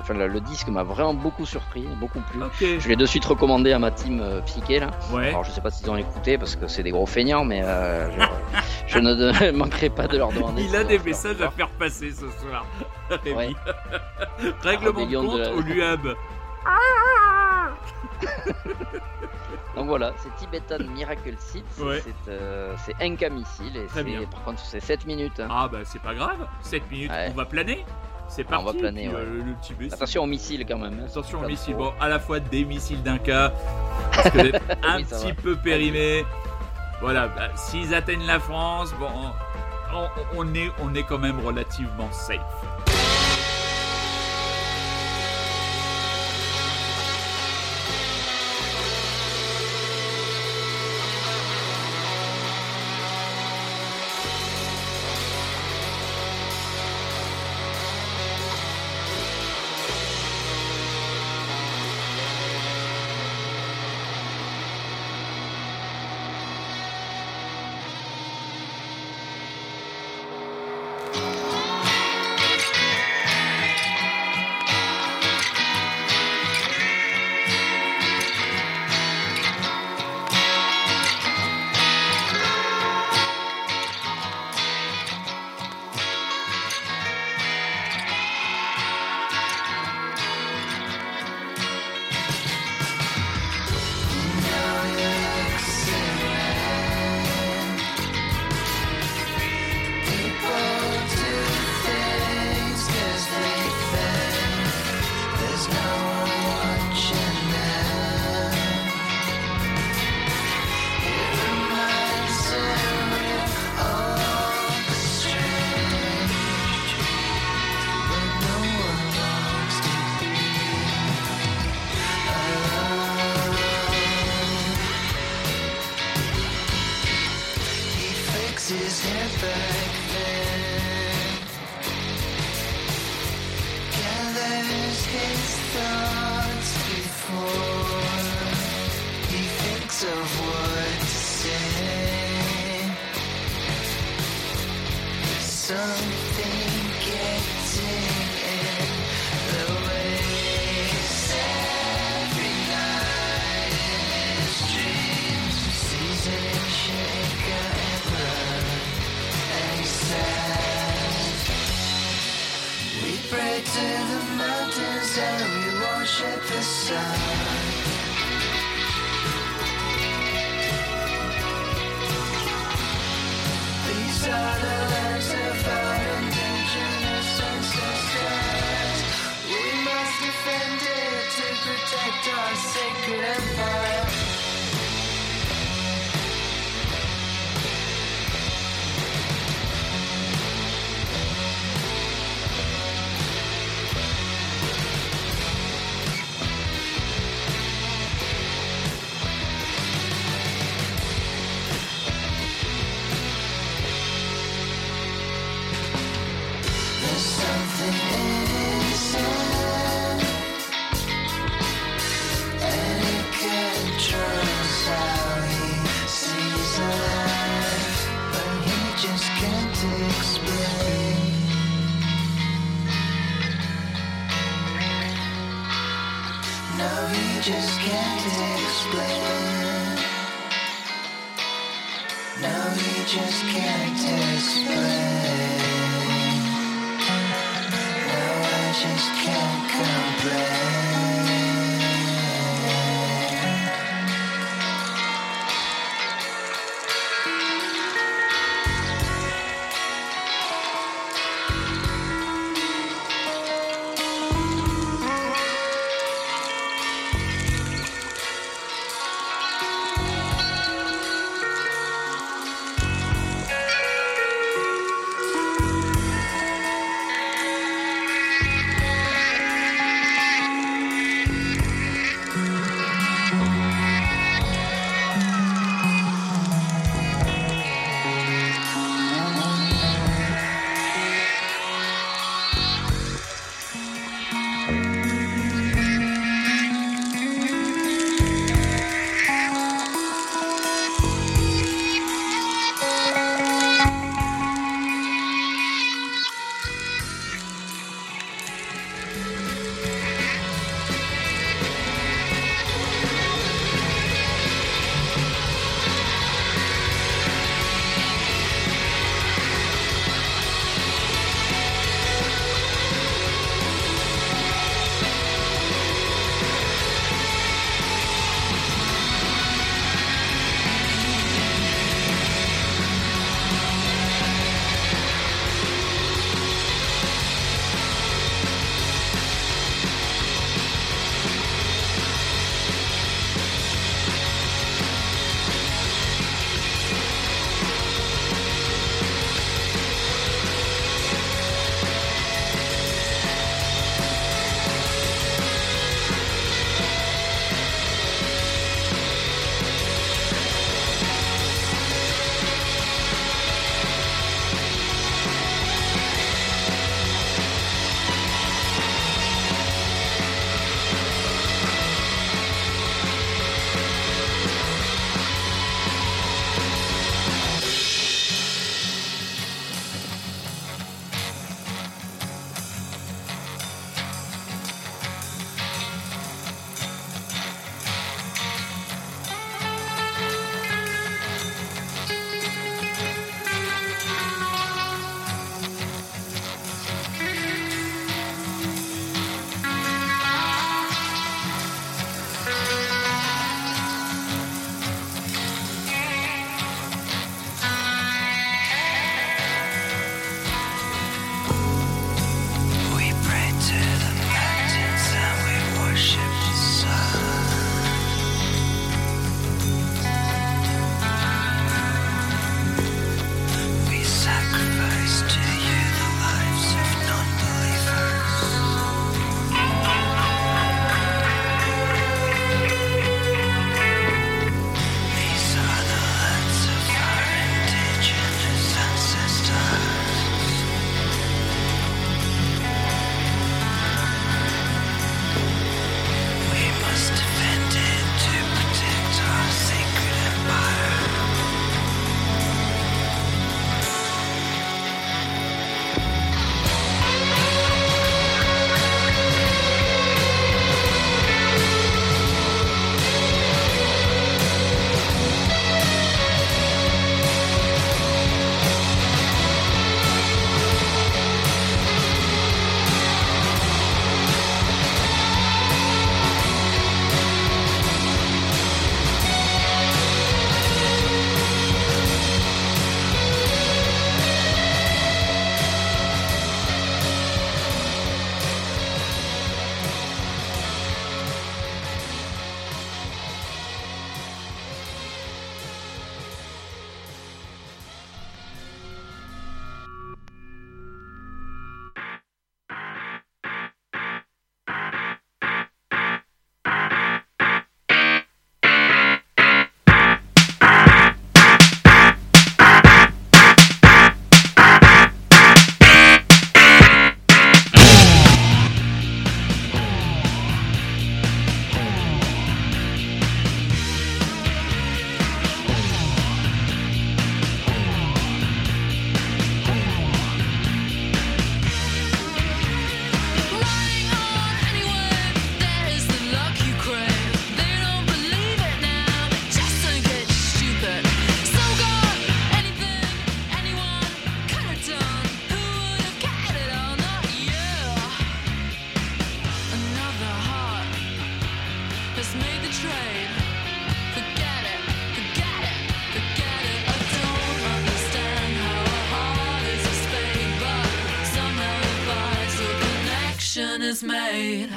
Enfin le, disque m'a vraiment beaucoup surpris, beaucoup plu. Je l'ai de suite recommandé à ma team euh, psyché là. Alors je sais pas s'ils ont écouté parce que c'est des gros feignants, mais euh, je, je ne manquerai pas de leur demander. Il a des messages à faire passer ce soir. Rémi. Ouais. Règlement de compte la- au LUAB. Donc voilà, c'est Tibetan Miracle Seed, c'est- Ouais. c'est euh, incamissile et c'est- bien. par contre c'est 7 minutes. hein. Ah bah c'est pas grave, 7 minutes, Ouais. on va planer. C'est Ah, on parti. va planer, puis, ouais. euh, le Attention aux missiles quand même. hein, Attention aux missiles. Bon, à la fois des missiles d'un cas, parce que un Oui, petit va. peu périmé. Voilà, bah, s'ils atteignent la France, bon, on, on est, on est quand même relativement safe. We worship the sun." These are the lands of. We must defend it to protect our sacred empire. Made.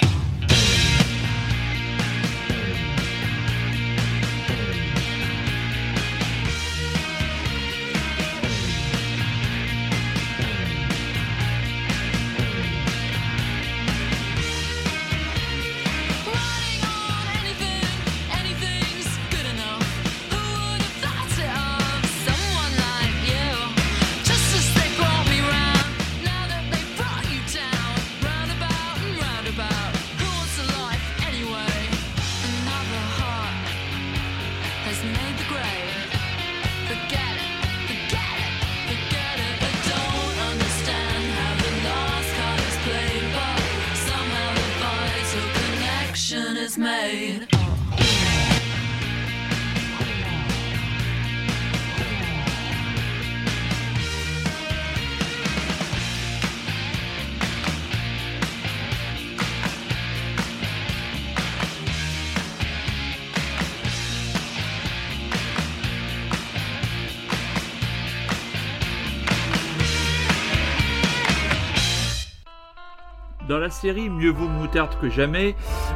La série Mieux vaut moutarde que jamais,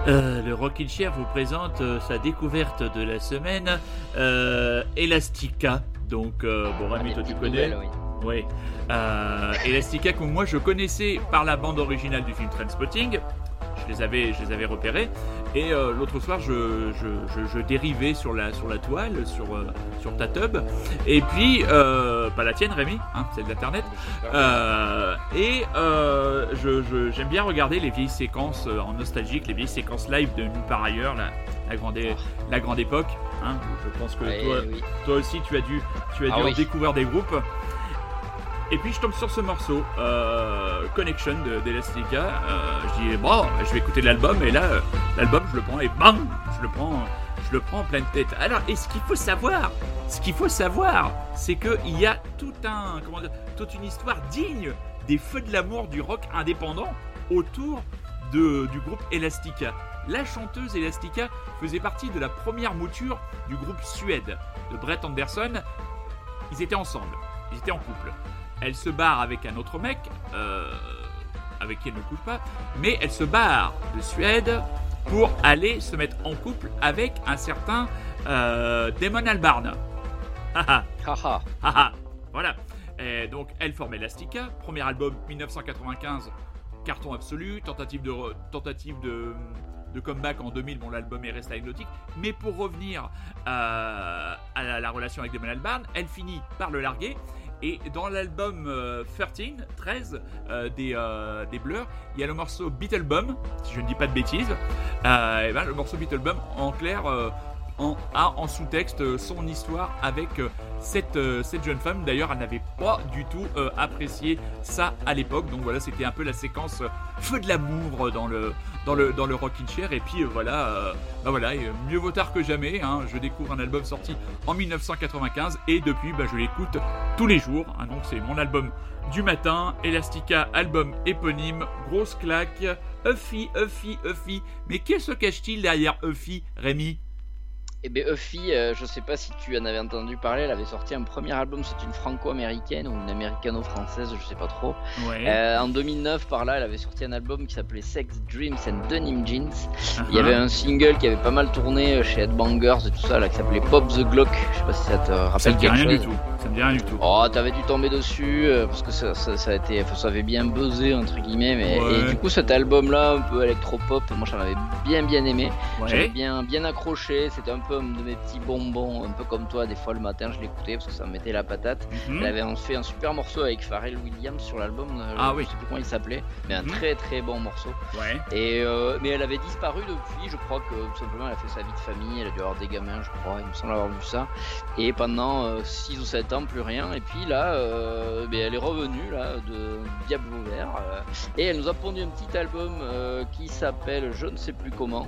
euh, le Rockin' Chair vous présente euh, sa découverte de la semaine, euh, Elastica. Donc, bon, Les toi tu connais nouvelles, oui. Elastica, que moi je connaissais par la bande originale du film Trainspotting. Je les avais, je les avais repérés. Et euh, l'autre soir, je, je, je, je dérivais sur la, sur la toile, sur, euh, sur ta tub. Et puis, euh, pas la tienne, Rémi, hein, celle d'Internet. Euh, et euh, j'aime bien regarder les vieilles séquences en nostalgique, les vieilles séquences live de Nulle part ailleurs, la, la, grande, la grande époque. Hein, je pense que Ouais, toi, oui. toi aussi, tu as dû, tu as Ah dû en oui. découvrir des groupes. Et puis je tombe sur ce morceau, euh, Connection de- d'Elastica. Euh, je dis, bon, je vais écouter l'album, et là, euh, l'album, je le prends, et bam, je le prends, je le prends en pleine tête. Alors, et ce qu'il faut savoir, ce qu'il faut savoir, c'est qu'il y a toute une histoire digne des feux de l'amour du rock indépendant autour du groupe Elastica. La chanteuse Elastica faisait partie de la première mouture du groupe Suède de Brett Anderson. Ils étaient ensemble, ils étaient en couple. Elle se barre avec un autre mec, euh, avec qui elle ne couche pas, mais elle se barre de Suède pour aller se mettre en couple avec un certain euh, Damon Albarn. Haha. Haha. Haha, voilà. Et donc, elle forme Elastica, premier album 1995, carton absolu, tentative de, re- tentative de, de comeback en 2000, bon, l'album est resté anecdotique. Mais pour revenir euh, à la, la relation avec Damon Albarn, elle finit par le larguer. Et dans l'album euh, 13, 13 euh, des, euh, des Blurs, il y a le morceau Beetlebum, si je ne dis pas de bêtises. Ben, le morceau Beetlebum, en clair, a en sous-texte euh, son histoire avec euh, cette, euh, cette jeune femme. D'ailleurs, elle n'avait pas du tout apprécié ça à l'époque. Donc voilà, c'était un peu la séquence feu de l'amour dans le, dans le, dans le Chair. Et puis voilà, bah voilà mieux vaut tard que jamais. hein. je découvre un album sorti en 1995 et depuis, bah, je l'écoute tous les jours. hein. donc c'est mon album du matin. Elastica, album éponyme, grosse claque. Huffy, Huffy, Huffy. Mais qu'est-ce se cache-t-il derrière Huffy, Rémi? Et bien Huffy, euh, je sais pas si tu en avais entendu parler, elle avait sorti un premier album, c'est une franco-américaine ou une américano-française, je sais pas trop. Ouais. Euh, en 2009, par là, elle avait sorti un album qui s'appelait Sex, Dreams and Denim Jeans. Uh-huh. Il y avait un single qui avait pas mal tourné euh, chez Headbangers et tout ça, là, qui s'appelait Pop the Glock. Je sais pas si ça te Ça rappelle me dit quelque rien chose. du tout. Ça me dit rien du tout. Oh, t'avais dû tomber dessus euh, parce que ça, ça, ça a été, ça avait bien buzzé entre guillemets, mais Ouais. et du coup cet album-là, un peu électropop, moi j'en avais bien bien aimé, j'avais Ouais. bien bien accroché. C'était un peu un de mes petits bonbons, un peu comme toi. Des fois le matin, je l'écoutais parce que ça me mettait la patate. Mhm. Elle avait fait un super morceau avec Pharrell Williams sur l'album. euh, Ah je oui. sais plus comment il s'appelait, mais un Mhm. très très bon morceau. Ouais. Et euh, mais elle avait disparu depuis, je crois que tout simplement elle a fait sa vie de famille, elle a dû avoir des gamins, je crois, il me semble avoir vu ça. Et pendant 6 ou 7 ans, plus rien. Et puis là, euh, ben, elle est revenue là, de Diablo Vert. euh, et elle nous a pondu un petit album euh, qui s'appelle je ne sais plus comment.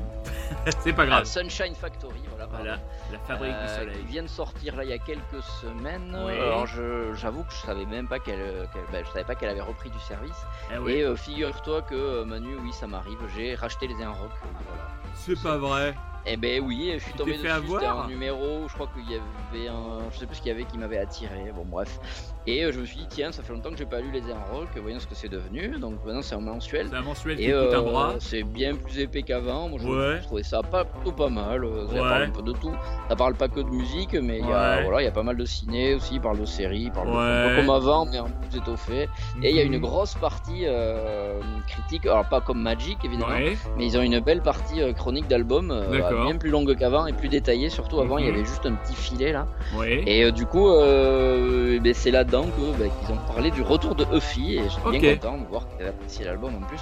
C'est pas grave. Sunshine Factory, voilà. Voilà, la fabrique du Euh, soleil. qui vient de sortir là il y a quelques semaines. Oui. Alors je- j'avoue que je savais même pas qu'elle, qu'elle- ben, je savais pas qu'elle avait repris du service. Eh oui. Et euh, figure-toi que euh, Manu, oui ça m'arrive, j'ai racheté les rock. Voilà. C'est pas vrai. Eh ben oui, je suis tombé dessus. C'était un numéro, je crois qu'il y avait un, je sais plus ce qu'il y avait qui m'avait attiré. Bon bref. Et euh, je me suis dit tiens, ça fait longtemps que j'ai pas lu les Airwalk, voyons ce que c'est devenu. Donc maintenant c'est un mensuel. C'est un mensuel qui coûte un euh, bras. c'est bien plus épais qu'avant. Moi, je, Ouais. trouvais ça pas, plutôt pas mal. euh, Ça Ouais. parle un peu de tout. Ça parle pas que de musique, mais il y, a, voilà, il y a pas mal de ciné aussi. Il parle de séries, il parle de un Ouais. peu comme avant, mais en plus étoffé. Et il y a une Mhm. grosse partie euh, critique. Alors pas comme Magic évidemment, mais ils ont une belle partie euh, chronique d'album, euh. Bien plus longue qu'avant et plus détaillée. Surtout avant, il y Mhm. avait juste un petit filet là. Et euh, du coup, euh, ben, c'est là-dedans ben, qu'ils ont parlé du retour de Huffy et j'étais bien content de voir qu'ils avaient apprécié l'album en plus.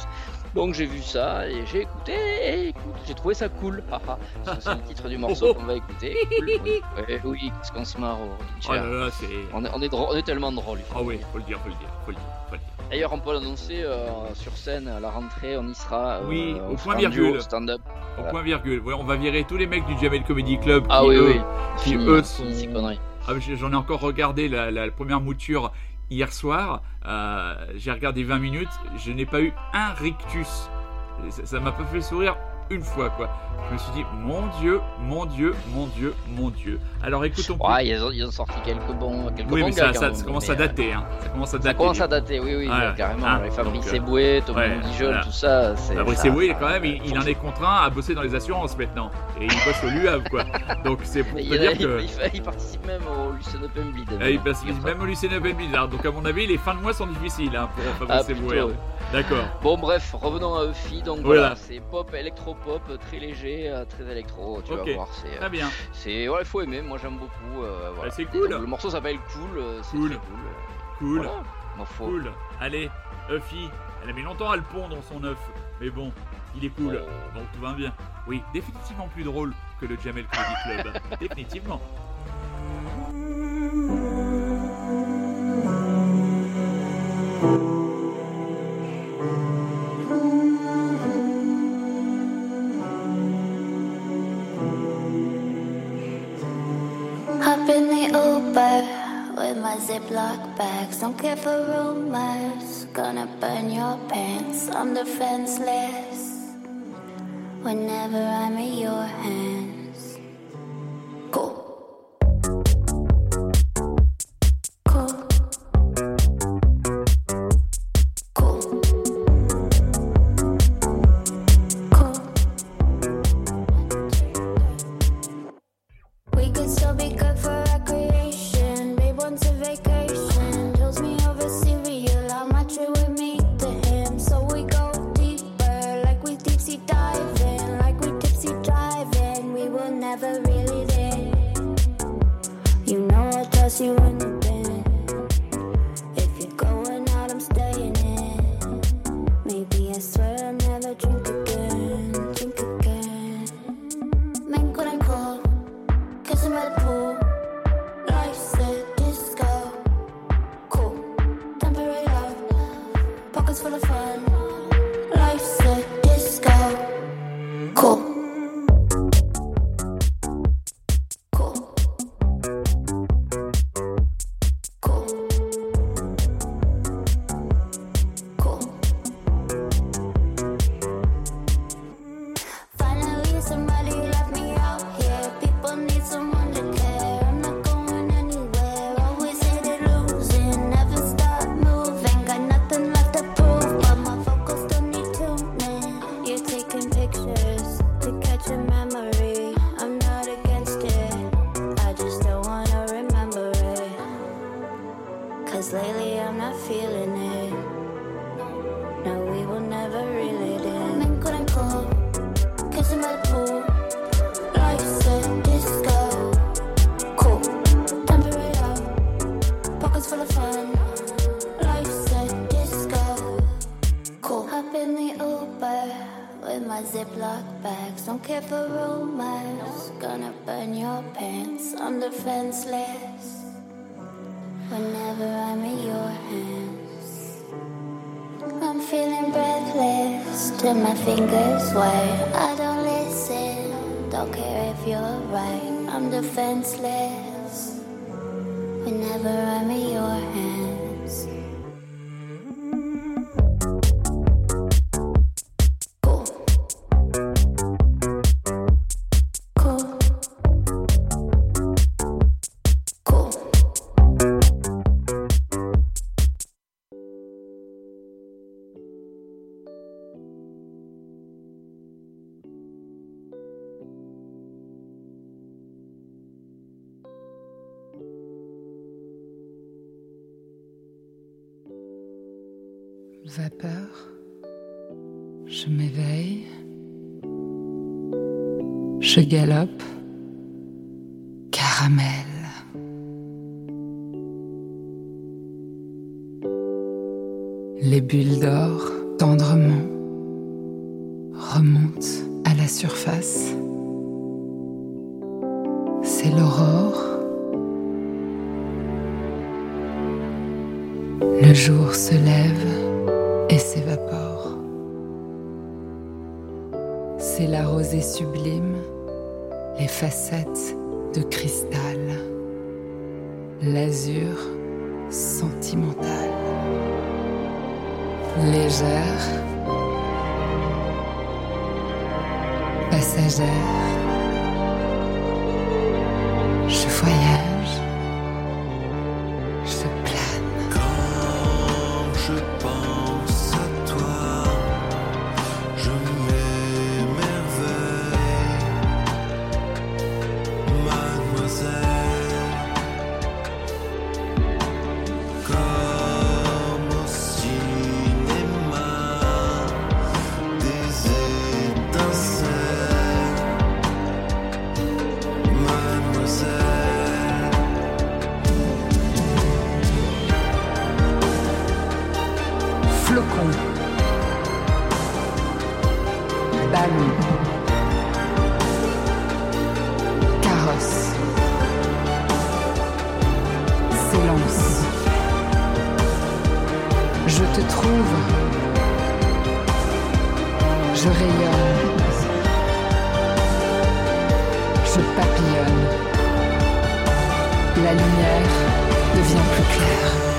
Donc j'ai vu ça et j'ai écouté et écoute, j'ai trouvé ça cool. Haha. Ça, c'est le titre du morceau qu'on va écouter. Cool, oui, qu'est-ce qu'on se marre au Oh là là, on, est, on, est drôle- on est tellement drôle. Ah oui, dire. faut le dire, faut le dire, faut le dire. faut le dire. D'ailleurs, on peut l'annoncer euh, sur scène à la rentrée, on y sera. euh, Oui, au point virgule. stand-up. Au Voilà. point virgule. Ouais, on va virer tous les mecs du Jamel Comedy Club. Ah qui, oui, eux, oui. qui, Fini, eux, sont-. Ah, J'en ai encore regardé la, la première mouture hier soir. Euh, J'ai regardé 20 minutes. Je n'ai pas eu un rictus. Ça m'a pas fait sourire une fois, quoi. Je me suis dit, mon Dieu, mon Dieu, mon Dieu, mon Dieu. Alors écoutons. Ouais, ils ont, ils ont sorti quelques bons, quelques oui, bons mais ça, ça, quand ça commence mais, dater. Hein. Ça commence à euh, dater. Ça commence à dater, oui, oui, Ouais, carrément. hein, Les Fabrice euh, Eboué, Thomas ouais, Dijon, voilà. tout ça. Fabrice Eboué, quand même, il, il en est contraint à bosser dans les assurances maintenant. Et il bosse au LUAV, quoi. Donc c'est pour te il, dire il- que. il participe même au Lucien Open Bleed. Ah, il participe même au lycée Nobel Bizarre. Donc à mon avis, les fins de mois sont difficiles hein, pour Ah, Fabrice plutôt, Eboué. D'accord. Bon, bref, revenons à Euphie. Donc Voilà. voilà, c'est pop, électro-pop, très léger, euh, très électro. Tu vas voir, c'est. Très bien. C'est ouais, il faut aimer. Moi, j'aime beaucoup. euh, voilà. Bah, c'est cool. donc, le morceau s'appelle Cool. euh, C'est Cool. très cool. euh, Cool. Voilà. M'en faut. Cool. Allez, Huffy. Elle a mis longtemps à le pondre son œuf. Mais bon, il est cool. Oh. Donc tout va bien. Oui, définitivement plus drôle que le Jamel Comedy Club. définitivement. Hop in the Uber with my Ziploc bags. Don't care for rumors. Gonna burn your pants. I'm defenseless. Whenever I'm in your hands. Cool. Je galope. Caramel. Les bulles d'or, tendrement, remontent à la surface. C'est l'aurore. Le jour se lève et s'évapore. C'est la rosée sublime, les facettes de cristal, l'azur sentimental. Légère, passagère, Ballon. Carrosse. S'élance. Je te trouve. Je rayonne. Je papillonne. La lumière devient plus claire.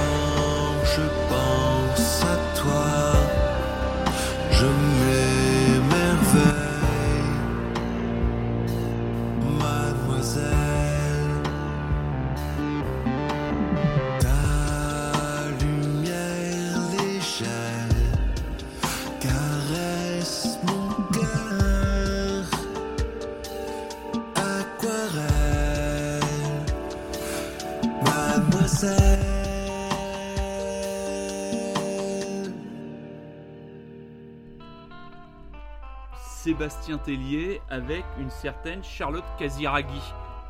Sébastien Tellier avec une certaine Charlotte Casiraghi.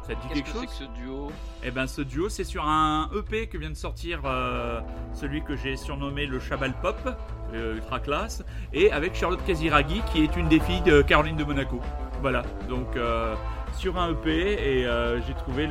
Ça te dit Qu'est-ce quelque que chose que ce duo? Eh ben ce duo c'est sur un EP que vient de sortir euh, celui que j'ai surnommé le Chabal Pop, euh, ultra classe, et avec Charlotte Casiraghi qui est une des filles de Caroline de Monaco. Voilà, donc euh, sur un EP et euh, j'ai trouvé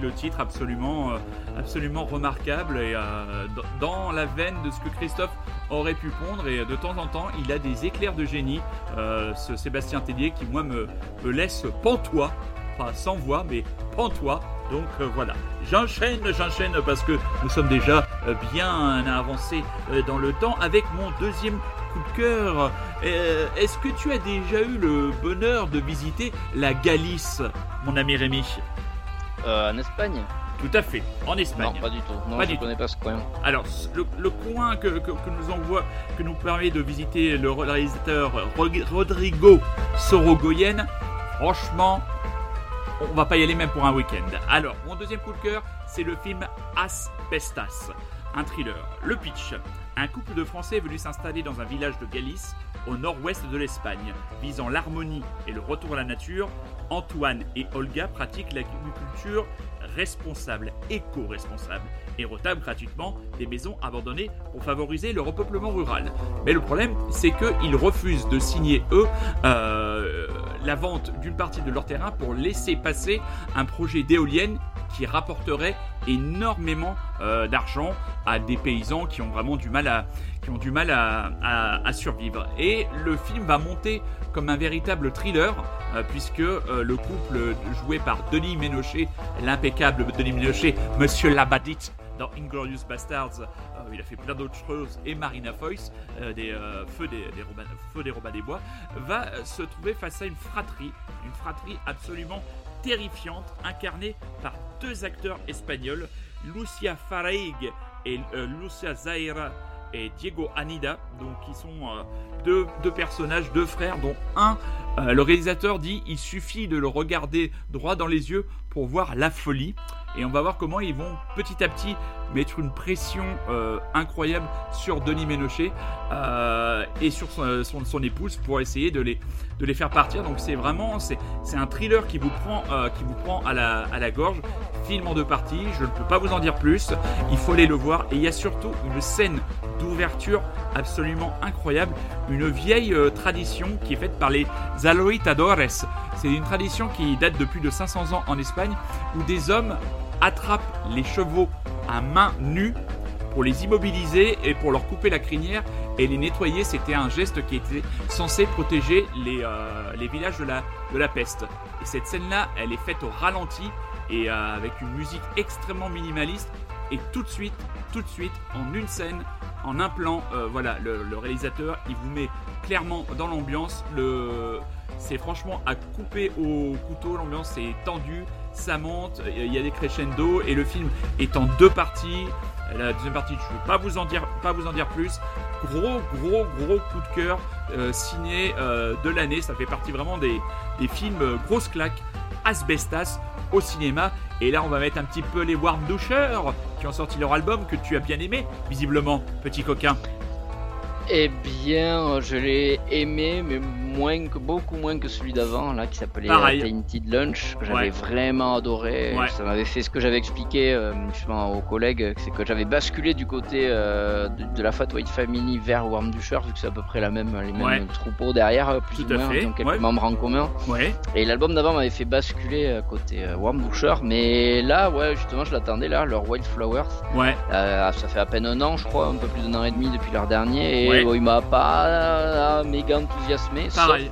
le titre absolument euh, absolument remarquable euh, dans- la veine de ce que Christophe aurait pu pondre et de temps en temps il a des éclairs de génie ce Sébastien Tellier qui moi me, laisse pantois pas sans voix mais pantois. Donc voilà. J'enchaîne j'enchaîne parce que nous sommes déjà bien avancés dans le temps avec mon deuxième coup de cœur Euh, est-ce que tu as déjà eu le bonheur de visiter la Galice mon ami Rémi Euh, En Espagne tout à fait en Espagne Non, pas du tout. Non, Pas je du connais pas ce coin. Alors, le, le coin que, que- que nous envoie, que nous permet de visiter le réalisateur Rodrigo Sorogoyen, franchement, on va pas y aller même pour un week-end. Alors, mon deuxième coup de cœur, c'est le film Asbestas, un thriller. Le pitch. Un couple de Français est venu s'installer dans un village de Galice, au nord-ouest de l'Espagne. Visant l'harmonie et le retour à la nature, Antoine et Olga pratiquent l'agriculture responsable, éco-responsable, et retable gratuitement des maisons abandonnées pour favoriser le repeuplement rural. Mais le problème, c'est qu'ils refusent de signer, eux, euh, la vente d'une partie de leur terrain pour laisser passer un projet d'éolienne qui rapporterait énormément euh, d'argent à des paysans qui ont vraiment du mal à qui ont du mal à, survivre. Et le film va monter comme un véritable thriller, euh, puisque le couple joué par Denis Ménochet, l'impeccable Denis Ménochet, Monsieur Labadite, dans Inglorious Bastards, euh, il a fait plein d'autres choses, et Marina Foïs, euh, des euh, Feux des, des Robins, des Robins des Bois, va euh, se trouver face à une fratrie, une fratrie absolument terrifiante, incarnée par deux acteurs espagnols, Lucia Fareig et euh, Lucia Zaira et Diego Anida, donc qui sont deux personnages, deux frères, dont un Euh, le réalisateur dit il suffit de le regarder droit dans les yeux pour voir la folie. Et on va voir comment ils vont petit à petit mettre une pression euh, incroyable sur Denis Ménochet euh, et sur son, épouse pour essayer de les, de les faire partir. Donc c'est vraiment c'est, un thriller qui vous prend, qui vous prend à, la, à la gorge. Film en deux parties, je ne peux pas vous en dire plus. Il faut aller le voir. Et il y a surtout une scène d'ouverture absolument incroyable. Une vieille tradition qui est faite par les Aloitadores. C'est une tradition qui date de plus de 500 ans en Espagne où des hommes attrapent les chevaux à main nue pour les immobiliser et pour leur couper la crinière et les nettoyer. C'était un geste qui était censé protéger les, euh, les villages de la, de la peste. Et cette scène-là, elle est faite au ralenti et euh, avec une musique extrêmement minimaliste. Et tout de suite, tout de suite, en une scène, en un plan, euh, voilà, le, réalisateur, il vous met clairement dans l'ambiance. C'est franchement à couper au couteau. L'ambiance est tendue, ça monte, il y a des crescendo et le film est en deux parties. La deuxième partie, je ne vais pas vous en dire, plus. Gros, gros, gros coup de cœur euh, ciné euh, de l'année. Ça fait partie vraiment des, des films euh, grosses claques, asbestas au cinéma. Et là, on va mettre un petit peu les Warm Douchers qui ont sorti leur album que tu as bien aimé, visiblement, petit coquin. Eh bien, je l'ai aimé, mais moins que beaucoup moins que celui d'avant, là, qui s'appelait euh. Tainted Lunch, que j'avais Ouais. vraiment adoré. Ouais. Ça m'avait fait ce que j'avais expliqué euh, justement aux collègues, c'est que j'avais basculé du côté euh, de, de la Fat White Family vers Warm Dusher, vu que c'est à peu près la même, les mêmes Ouais. troupeaux derrière, plus Tout ou moins, fait, donc quelques membres en commun. Et l'album d'avant m'avait fait basculer côté euh, Warm Dusher, mais là, ouais, justement, je l'attendais là, leur Wildflowers. ouais, ça fait à peine un an, je crois, un peu plus d'un an et demi depuis leur dernier, et Ouais. bon, il m'a pas euh, méga enthousiasmé. sauf pareil.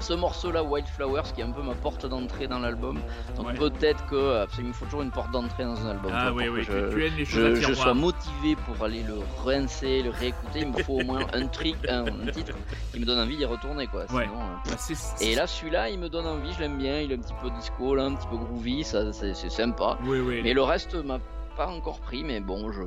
ce morceau-là, Wildflowers, qui est un peu ma porte d'entrée dans l'album. Donc Ouais. peut-être que euh, il me faut toujours une porte d'entrée dans un album. Ah oui, pour oui, je, tu aimes les choses je, sois motivé pour aller le rincer, le réécouter. Il me faut au moins un truc, un, un titre qui me donne envie d'y retourner, quoi. Ouais. Sinon, euh, Bah, Et là, celui-là, il me donne envie, je l'aime bien. Il est un petit peu disco, là, un petit peu groovy, ça, c'est c'est sympa. oui, oui. Mais le reste m'a pas encore pris, mais bon, je,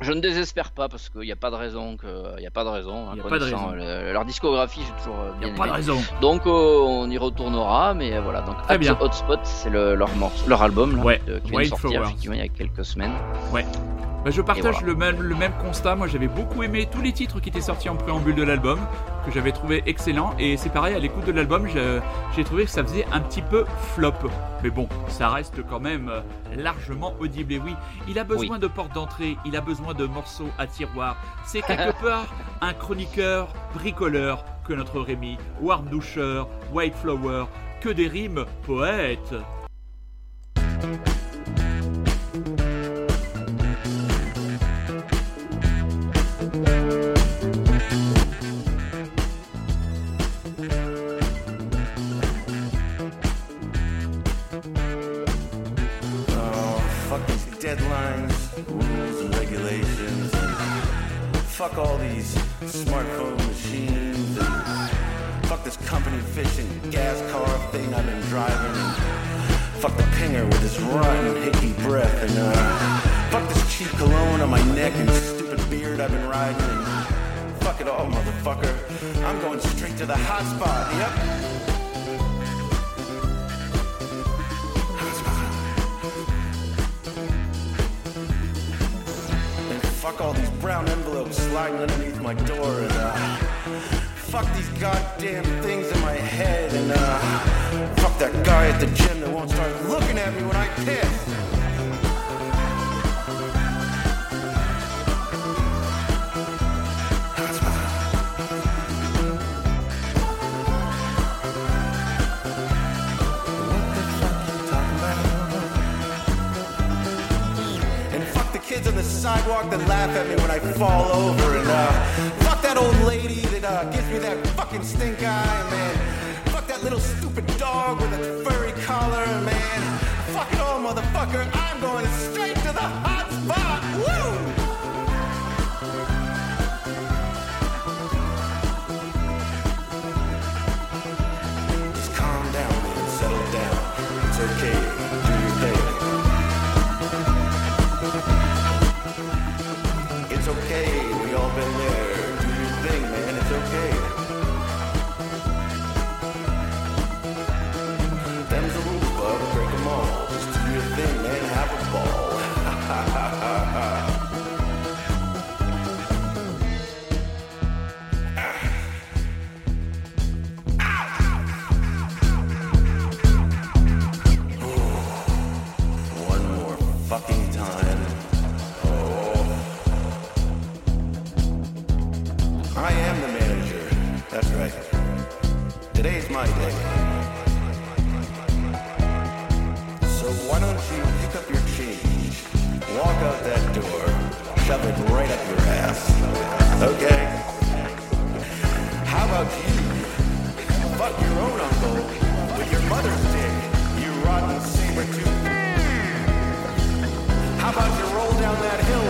je ne désespère pas parce qu'il n'y a pas de raison que, il y a pas de raison. hein, Y a pas de raison. le- leur discographie, j'ai toujours euh, y a bien pas de raison. Donc euh, on y retournera, mais euh, voilà. Donc Très bien. Hotspot, c'est le- leur morceau, leur album là, Ouais, de- qui vient de sortir effectivement il y a quelques semaines. Bah, je partage voilà. le, même, le même constat. Moi, j'avais beaucoup aimé tous les titres qui étaient sortis en préambule de l'album, que j'avais trouvé excellent. Et c'est pareil, à l'écoute de l'album, j'ai trouvé que ça faisait un petit peu flop. Mais bon, ça reste quand même euh, largement audible. Et oui, il a besoin de portes d'entrée, il a besoin de morceaux à tiroir. C'est quelque part un chroniqueur bricoleur que notre Rémi, Warm Doucher, White Flower, que des rimes poètes. Fuck all these smartphone machines. And fuck this company fishing gas car thing I've been driving. And fuck the pinger with his rotten, hickey breath. And uh, fuck this cheap cologne on my neck and stupid beard I've been riding. And fuck it all, motherfucker. I'm going straight to the hot spot. Yep. Fuck all these brown envelopes sliding underneath my door and uh fuck these goddamn things in my head and uh fuck that guy at the gym that won't start looking at me when I piss. Sidewalk that laugh at me when I fall over. And uh, fuck that old lady that uh, gives me that fucking stink eye, man. Fuck that little stupid dog with a furry collar, man. Fuck it all, motherfucker. I'm going straight to the hot my day. So why don't you pick up your change, walk out that door, shove it right up your ass. Okay? How about you? Fuck your own uncle with your mother's dick, you rotten saber tooth. How about you roll down that hill?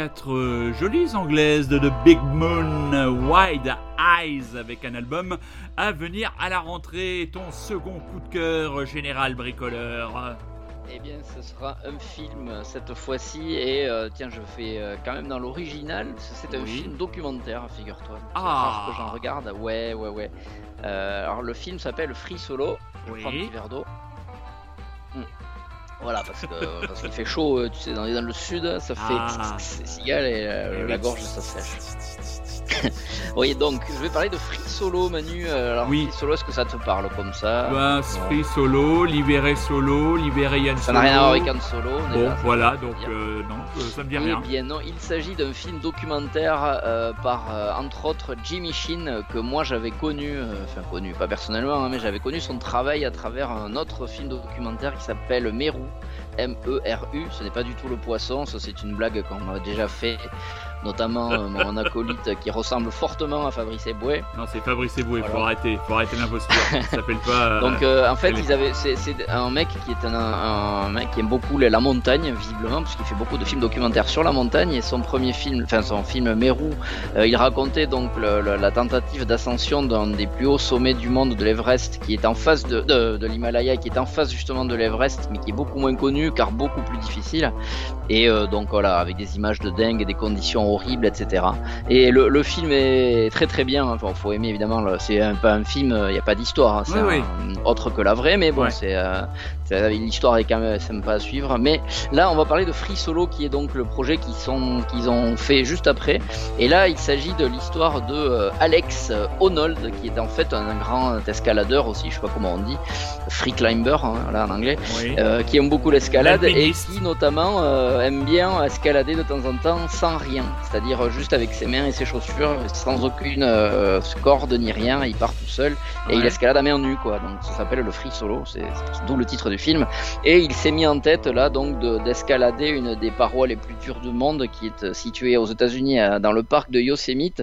quatre euh, jolies anglaises de The Big Moon Wide Eyes avec un album à venir à la rentrée. Ton second coup de cœur, Général Bricoleur. Eh bien, ce sera un film cette fois-ci. Et euh, tiens, je fais euh, quand même dans l'original. C'est un film documentaire, figure-toi. Ah que j'en regarde. Ouais, ouais, ouais. Alors, le film s'appelle Free Solo. Je oui. un verre d'eau. Hmm. Voilà, parce que parce qu'il fait chaud, euh, tu sais, dans, dans le sud, ça fait Ah. c'est cigale et euh, Eh la gorge ça sèche. oui, donc je vais parler de Free Solo, Manu. Euh, Alors, Oui. Free Solo, est-ce que ça te parle comme ça Bah, Free Solo, Libéré Solo, Libéré Yann Ça Solo. n'a rien à voir avec Han Solo. Bon, ça voilà, donc euh, non, euh, ça me dit Eh rien. bien non, il s'agit d'un film documentaire euh, par euh, entre autres Jimmy Sheen que moi j'avais connu, enfin connu pas personnellement, hein, mais j'avais connu son travail à travers un autre film documentaire qui s'appelle Meru, M-E-R-U. Ce n'est pas du tout le poisson, ça c'est une blague qu'on a déjà fait, notamment euh, mon acolyte qui ressemble fortement à Fabrice Eboué. Non, c'est Fabrice Eboué, faut Voilà. arrêter, faut arrêter l'imposture. ça s'appelle pas. euh, Donc euh, en fait, ils avaient, c'est, un mec qui est un, un mec qui aime beaucoup la montagne visiblement, parce qu'il fait beaucoup de films documentaires sur la montagne. Et son premier film, enfin son film euh, il racontait donc le- le- la tentative d'ascension d'un des plus hauts sommets du monde, de l'Everest, qui est en face de, de, de l'Himalaya, qui est en face justement de l'Everest, mais qui est beaucoup moins connu car beaucoup plus difficile. Et donc voilà, avec des images de dingue, des conditions horribles, etc. Et le, le film est très très bien. Enfin, faut aimer évidemment. C'est un, pas un film, il n'y a pas d'histoire. hein, c'est Oui, un- autre que la vraie, mais bon, Ouais. c'est euh, l'histoire est quand même sympa à suivre. Mais là, on va parler de Free Solo, qui est donc le projet qu'ils sont qu'ils ont fait juste après. Et là, il s'agit de l'histoire de euh, Alex euh, Honnold, qui est en fait un, grand escaladeur aussi, je sais pas comment on dit, free climber hein, là en anglais Oui. euh, qui aime beaucoup l'escalade et qui notamment euh, aime bien escalader de temps en temps sans rien, c'est-à-dire euh, juste avec ses mains et ses chaussures, sans aucune euh, corde ni rien, il part tout seul et il escalade à main nue quoi. Donc ça s'appelle le free solo, c'est d'où le titre du film. Et il s'est mis en tête là donc de- d'escalader une des parois les plus dures du monde qui est euh, située aux États-Unis euh, dans le parc de Yosemite.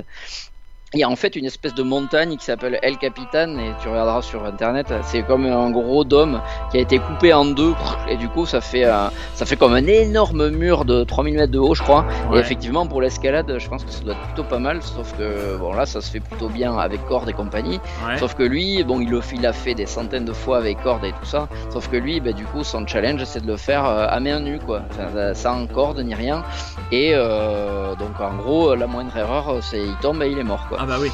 Il y a en fait une espèce de montagne qui s'appelle El Capitan et tu regarderas sur internet, c'est comme un gros dôme qui a été coupé en deux et du coup ça fait euh, ça fait comme un énorme mur de 3000 mètres de haut je crois et effectivement pour l'escalade je pense que ça doit être plutôt pas mal sauf que bon là ça se fait plutôt bien avec corde et compagnie Ouais. Sauf que lui, bon, il, le, il a fait des centaines de fois avec corde et tout ça. Sauf que lui, bah, du coup, son challenge, c'est de le faire euh, à main nue, quoi. Enfin, euh, sans corde ni rien. Et euh, donc, en gros, la moindre erreur, c'est il tombe et il est mort, quoi. Ah bah oui.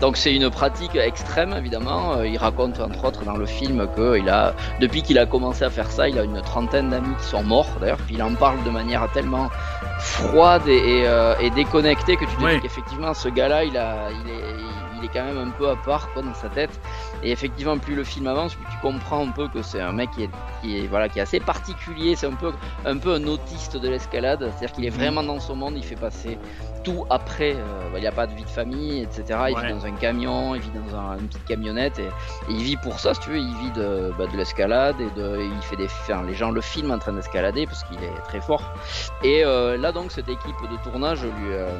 Donc, c'est une pratique extrême, évidemment. Euh, Il raconte, entre autres, dans le film, que il a, depuis qu'il a commencé à faire ça, il a une trentaine d'amis qui sont morts, d'ailleurs. Puis il en parle de manière tellement froide et, et, euh, et déconnectée que tu te dis qu'effectivement, ce gars-là, il a, il est, il est quand même un peu à part, quoi, dans sa tête. Et effectivement, plus le film avance, plus tu comprends un peu que c'est un mec qui est, qui est, voilà, qui est assez particulier. C'est un peu, un peu un autiste de l'escalade. C'est-à-dire qu'il est vraiment dans son monde. Il fait passer tout après. euh, bah, il n'y a pas de vie de famille, etc. Il Ouais. vit dans un camion, il vit dans un- une petite camionnette et, et il vit pour ça, si tu veux. Il vit de, bah, de l'escalade et de, il fait des, enfin, les gens le filment en train d'escalader parce qu'il est très fort. Et euh, là donc cette équipe de tournage lui, euh,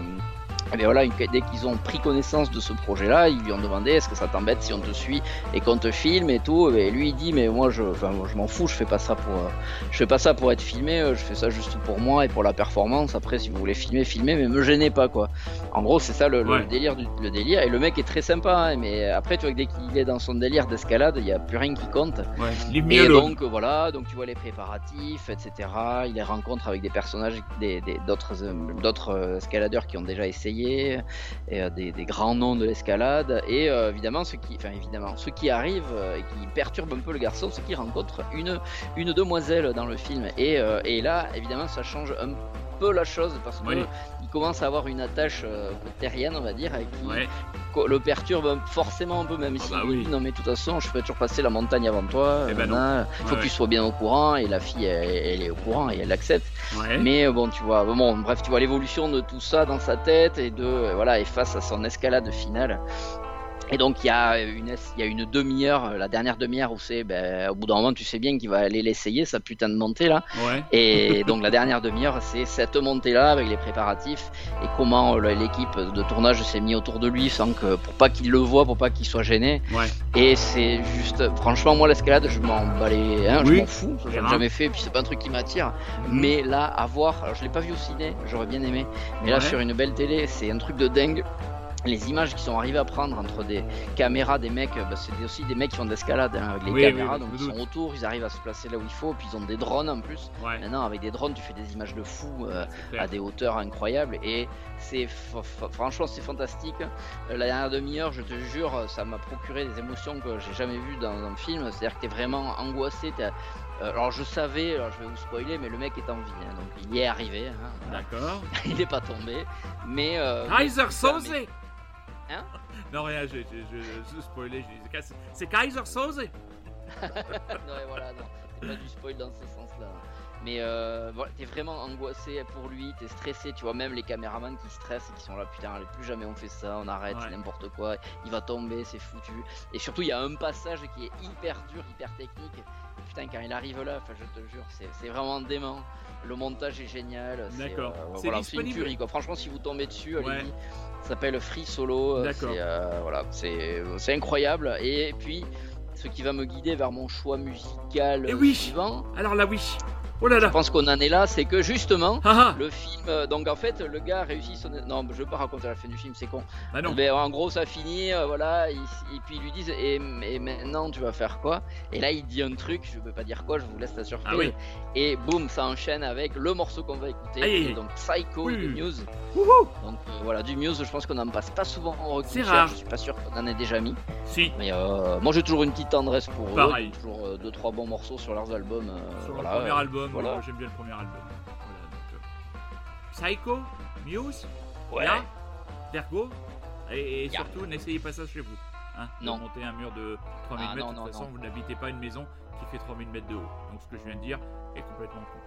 eh bien voilà, dès qu'ils ont pris connaissance de ce projet-là, ils lui ont demandé est-ce que ça t'embête si on te suit et qu'on te filme et tout? Et lui il dit mais moi je, enfin, moi, je m'en fous, je fais pas ça pour, euh, je fais pas ça pour être filmé, euh, je fais ça juste pour moi et pour la performance. Après si vous voulez filmer, filmez, mais me gênez pas quoi. En gros c'est ça le, délire du le délire. Et le mec est très sympa, hein, mais après tu vois que dès qu'il est dans son délire d'escalade, il y a plus rien qui compte. Ouais. Et donc voilà, donc tu vois les préparatifs, etc. Il les rencontre avec des personnages, des d'autres euh, d'autres escaladeurs qui ont déjà essayé, et, euh, des, grands noms de l'escalade. Et euh, évidemment, ce qui, arrive euh, et qui perturbe un peu le garçon, c'est qu'il rencontre une demoiselle dans le film. Et et là, évidemment, ça change un peu la chose parce que Oui. il commence à avoir une attache euh, terrienne, on va dire, et qui Ouais. le perturbe forcément un peu, même si bah il oui. dit, non mais de toute façon, je peux toujours passer la montagne avant toi. Eh ben. Il faut Ouais, que tu sois bien au courant et la fille elle, elle est au courant et elle l'accepte. Ouais. Mais euh, bon, tu vois, bon, bref, tu vois l'évolution de tout ça dans sa tête et de euh, voilà et face à son escalade finale. Et donc il y a une es- il y a une demi-heure, la dernière demi-heure où c'est, ben, au bout d'un moment tu sais bien qu'il va aller l'essayer sa putain de montée là. Ouais. Et donc la dernière demi-heure, c'est cette montée-là avec les préparatifs et comment l'équipe de tournage s'est mis autour de lui sans que pour pas qu'il le voit, pour pas qu'il soit gêné. Ouais. Et c'est juste, franchement, moi l'escalade, je m'en bats les, hein, je m'en fous, j'en ai Bien. jamais fait, puis c'est pas un truc qui m'attire. Mhm. Mais là, à voir, alors je l'ai pas vu au ciné, j'aurais bien aimé, mais là sur une belle télé, c'est un truc de dingue. Les images qui sont arrivées à prendre entre des caméras des mecs, bah, c'est aussi des mecs qui font de l'escalade hein, avec les Oui, caméras, oui, donc ils sont autour, ils arrivent à se placer là où il faut, puis ils ont des drones en plus. Ouais. Maintenant, avec des drones, tu fais des images de fou euh, à des hauteurs incroyables et c'est franchement c'est fantastique. Euh, La dernière demi-heure, je te jure, ça m'a procuré des émotions que j'ai jamais vues dans un film. C'est-à-dire que t'es vraiment angoissé, Euh, alors je savais, alors je vais vous spoiler, mais le mec est en vie, hein, donc il y est arrivé. hein. D'accord. il n'est pas tombé, mais. euh, Soze Hein? Non, rien, je, je, je, je spoilais, je dis, c'est Kaiser Soze non, et voilà, non, c'est pas du spoil dans ce sens-là. Mais euh, voilà, t'es vraiment angoissé pour lui, t'es stressé, tu vois, même les caméramans qui stressent et qui sont là, putain, allez, plus jamais on fait ça, on arrête, Ouais. c'est n'importe quoi, il va tomber, c'est foutu. Et surtout, il y a un passage qui est hyper dur, hyper technique. Putain, quand il arrive là, je te jure, c'est vraiment dément. Le montage est génial. c'est, D'accord. euh, C'est voilà, c'est une tuerie, quoi. Franchement, si vous tombez dessus, Ouais. allez-y. Ça s'appelle Free Solo. euh, D'accord. c'est, euh, voilà, c'est incroyable. Et puis, ce qui va me guider vers mon choix musical Eh euh, oui. suivant, Alors là, oui. Oh là je pense qu'on en est là, c'est que justement, Ah ah. le film, euh, donc en fait, le gars réussit son. Non, je veux pas raconter la fin du film, c'est con. Bah non. Mais en gros, ça finit, euh, voilà, et, et puis ils lui disent, et, et maintenant tu vas faire quoi? Et là, il dit un truc, je peux pas dire quoi, je vous laisse la surprise. Ah oui. Et boum, ça enchaîne avec le morceau qu'on va écouter, Aïe, donc Psycho Oui. de Muse. Wouhou. Donc euh, voilà, du Muse, je pense qu'on en passe pas souvent en rock C'est rare. je suis pas sûr qu'on en ait déjà mis. Si. Mais euh, moi j'ai toujours une petite tendresse pour eux, Pareil. toujours euh, deux trois bons morceaux sur leurs albums. Sur voilà, le premier euh, album, voilà. j'aime bien le premier album. Voilà, donc, euh, Psycho, Muse, Ouais. Ya, Vergo, et, surtout n'essayez pas ça chez vous. Hein, Non. monter un mur de 3000 Ah, mètres, non, de non, toute façon vous n'habitez pas une maison qui fait 3000 mètres de haut. Donc ce que je viens de dire est complètement con.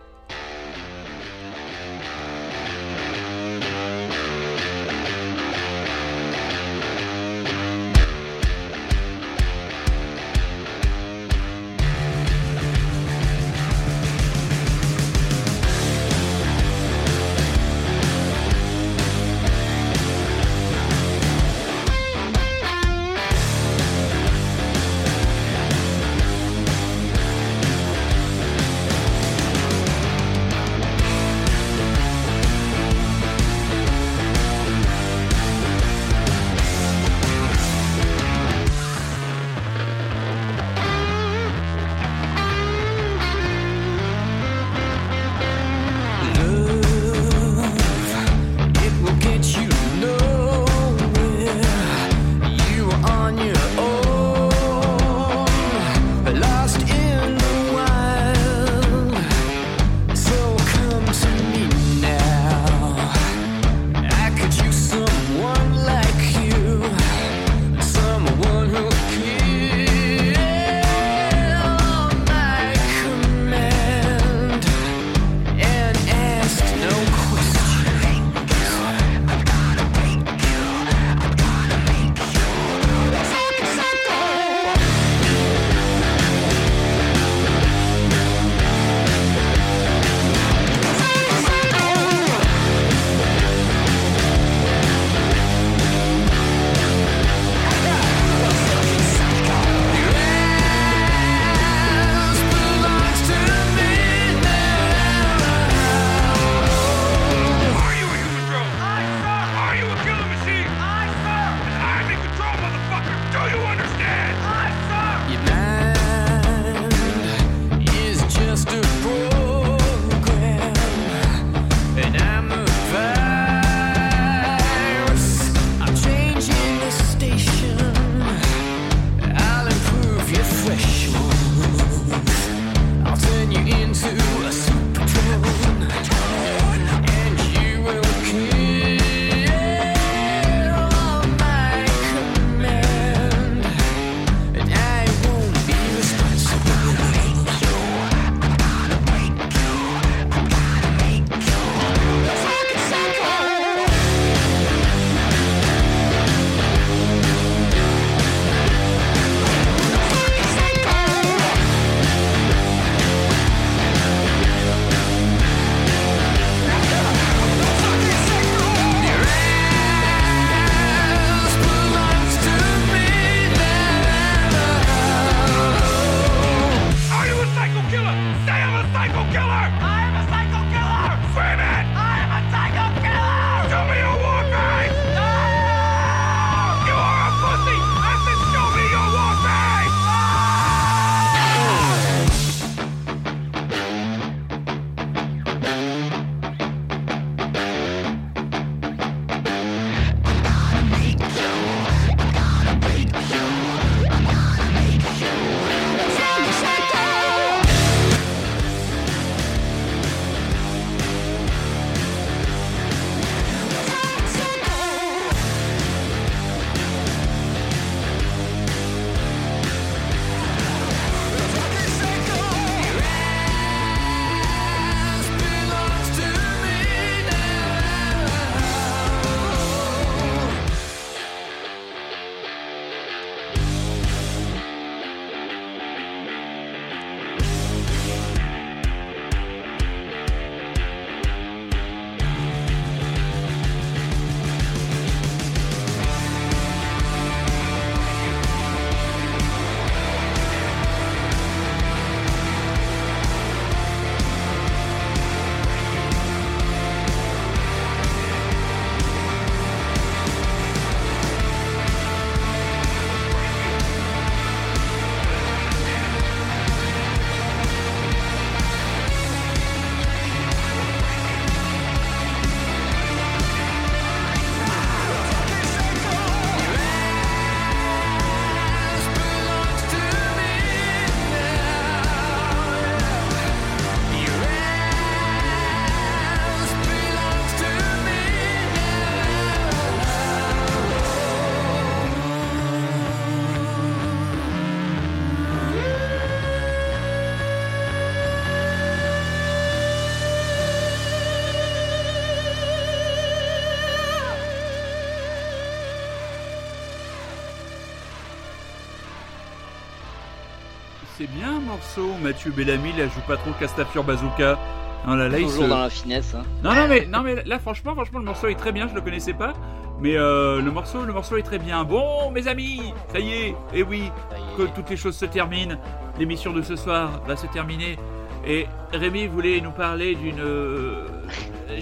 Morceau. Mathieu Bellamy, là, joue pas trop Castafiore Bazooka. Non, là, là, il Toujours se- dans la finesse. hein. Non, non, mais, non, mais là, franchement, franchement, le morceau est très bien, je le connaissais pas. Mais euh, le, morceau, le morceau est très bien. Bon, mes amis, ça y est, et oui, y est. que toutes les choses se terminent. L'émission de ce soir va se terminer. Et Rémi voulait nous parler d'une. euh,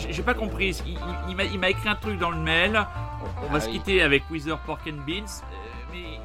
J'ai pas compris. Il, il- il m'a- écrit un truc dans le mail. On va Ah se oui. quitter avec Wither Pork and Beans. euh, mais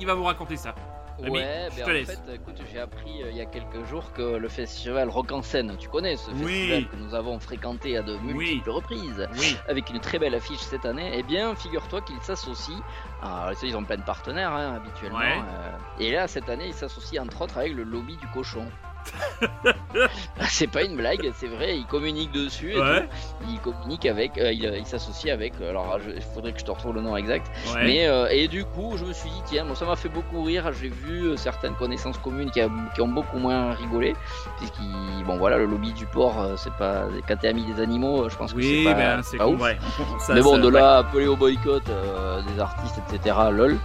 il va vous raconter ça. Ouais, je ben te en laisse. fait, écoute, j'ai appris euh, il y a quelques jours que le festival Rock en scène, tu connais ce Oui. festival que nous avons fréquenté à de multiples reprises, Oui. avec une très belle affiche cette année, eh bien, figure-toi qu'ils s'associent, alors ils ont plein de partenaires hein, habituellement, Ouais. euh, et là, cette année, ils s'associent entre autres avec le lobby du cochon. c'est pas une blague, c'est vrai, ils communiquent dessus et Ouais. tout. Ils communiquent avec, euh, ils ils s'associent avec, euh, alors il faudrait que je te retrouve le nom exact, Ouais. mais euh, et du coup, je me suis dit tiens, moi ça m'a fait beaucoup rire. J'ai vu euh, certaines connaissances communes qui, a- qui ont beaucoup moins rigolé, puisqu'ils bon voilà le lobby du porc, euh, c'est pas quand t'es ami des animaux, euh, je pense que Oui, c'est pas, ben, pas ouf. Ça- mais bon, ça- de là appeler au boycott euh, des artistes, etc. Lol.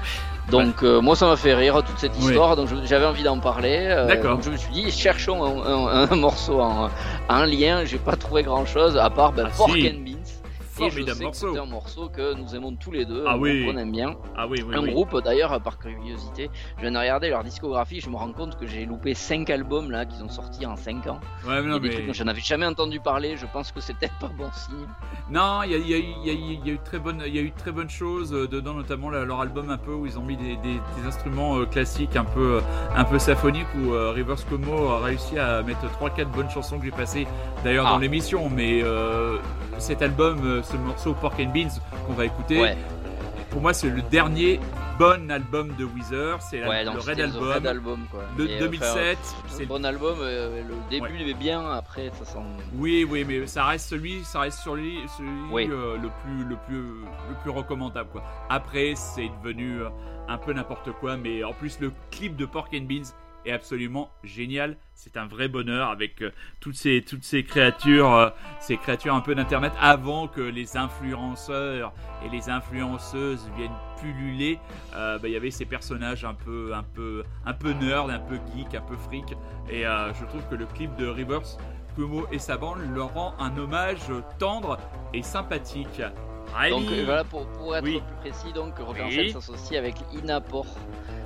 Donc euh, moi ça m'a fait rire toute cette Oui. histoire, donc j'avais envie d'en parler. euh, D'accord. je me suis dit cherchons un, un- un morceau en un lien. J'ai pas trouvé grand chose à part ben, Ah, Pork si. and Beans. Et je Formidable sais que morceau. c'est un morceau que nous aimons tous les deux, Ah oui. qu'on aime bien. Ah oui, oui, un oui. groupe d'ailleurs, par curiosité, je viens de regarder leur discographie, je me rends compte que j'ai loupé 5 albums là qui sont sortis en 5 ans. Ouais, mais non, dont je n'avais jamais entendu parler, je pense que c'est peut-être pas bon signe. Non, il y a, y eu- y y a très bonnes, il y a eu très bonnes choses euh, dedans, notamment leur album un peu où ils ont mis des, des- des instruments euh, classiques un peu, euh, un peu symphoniques où Rivers Como a réussi à mettre 3-4 bonnes chansons que j'ai passées d'ailleurs Ah. dans l'émission. Mais euh, cet album, ce morceau Pork and Beans qu'on va écouter, Ouais, pour moi c'est le dernier bon album de Weezer, c'est ouais, le Red le album. Red album quoi. Le Et, euh, 2007, enfin, c'est un bon album, euh, le début il est bien, après ça sent. Oui, oui, mais ça reste celui, ça reste sur lui, celui Oui. euh, le plus, le plus, le plus recommandable quoi. Après, c'est devenu euh, un peu n'importe quoi, mais en plus le clip de Pork and Beans est absolument génial. C'est un vrai bonheur avec euh, toutes ces, toutes ces créatures, euh, ces créatures un peu d'internet avant que les influenceurs et les influenceuses viennent pulluler. euh, bah, Il y avait ces personnages un peu, un peu, un peu nerd, un peu geek, un peu fric, et je trouve que le clip de Rivers Cuomo et sa bande leur rend un hommage tendre et sympathique. Donc euh, voilà, pour, pour être Oui. plus précis, donc Oui. scène s'associe avec Inapor.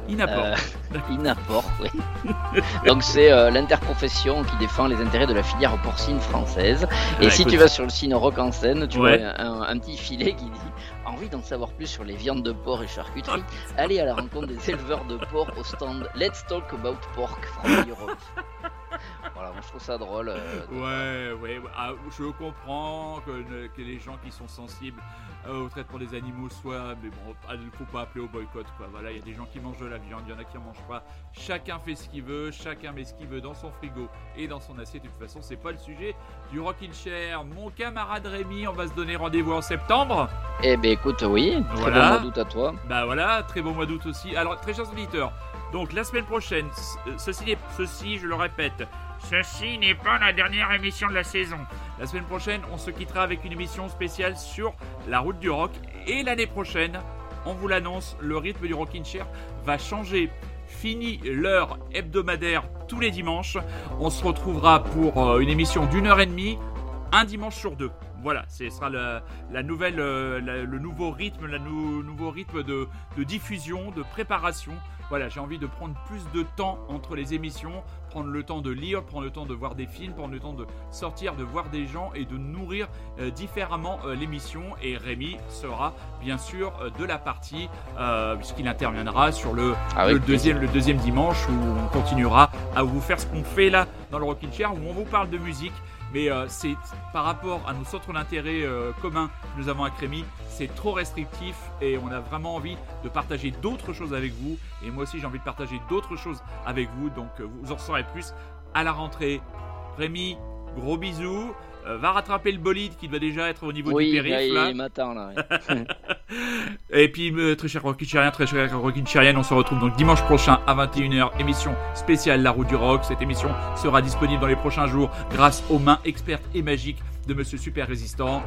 Inaport. Euh, Inapor, oui. donc c'est euh, l'interprofession qui défend les intérêts de la filière porcine française. Et Ah, si écoute. tu vas sur le site Rock en scène, tu Ouais. vois un, un petit filet qui dit Envie d'en savoir plus sur les viandes de porc et charcuterie. Allez à la rencontre des éleveurs de porc au stand Let's Talk About Pork from Europe. Voilà, moi je trouve ça drôle. euh, de- Ouais, ouais, ouais. Ah, je comprends que, que les gens qui sont sensibles euh, au traitement des animaux soient, mais bon, il ne faut pas appeler au boycott, quoi. Voilà, il y a des gens qui mangent de la viande, il y en a qui en mangent pas. Chacun fait ce qu'il veut, chacun met ce qu'il veut dans son frigo et dans son assiette. De toute façon, c'est pas le sujet du Rockin' Chair. Mon camarade Rémi, on va se donner rendez-vous en septembre. Eh ben écoute, oui, très Voilà. bon mois d'août à toi. Bah voilà, très bon mois d'août aussi. Alors, très chers auditeurs, donc la semaine prochaine, euh, ceci, je le répète, ceci n'est pas la dernière émission de la saison. La semaine prochaine, on se quittera avec une émission spéciale sur la route du rock. Et l'année prochaine, on vous l'annonce, le rythme du Rockin' Chair va changer. Fini l'heure hebdomadaire tous les dimanches. On se retrouvera pour euh, une émission d'une heure et demie, un dimanche sur deux. Voilà, ce sera euh, le nouveau rythme, le nouveau rythme de diffusion, de préparation. Voilà, j'ai envie de prendre plus de temps entre les émissions, prendre le temps de lire, prendre le temps de voir des films, prendre le temps de sortir, de voir des gens et de nourrir euh, différemment euh, l'émission. Et Rémi sera bien sûr euh, de la partie, puisqu'il interviendra sur le, Avec le, deuxième, le deuxième dimanche où on continuera à vous faire ce qu'on fait là dans le Rockin' Chair, où on vous parle de musique. Mais euh, c'est par rapport à nos centres d'intérêt euh, communs que nous avons à Crémy, c'est trop restrictif et on a vraiment envie de partager d'autres choses avec vous. Et moi aussi, j'ai envie de partager d'autres choses avec vous. Donc, euh, vous en saurez plus à la rentrée. Rémi, gros bisous. Euh, va rattraper le bolide qui doit déjà être au niveau Oui, du périph'. il, là. il m'attend là. ouais. Et puis, euh, très cher Rockin' Chérien, très cher on se retrouve donc dimanche prochain à 21h, émission spéciale La Route du Rock. Cette émission sera disponible dans les prochains jours grâce aux mains expertes et magiques de Monsieur Super Résistant.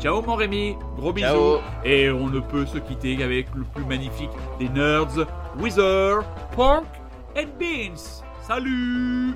Ciao mon Rémi, gros bisous. Ciao. Et on ne peut se quitter qu'avec le plus magnifique des nerds, Wither, Pork and Beans. Salut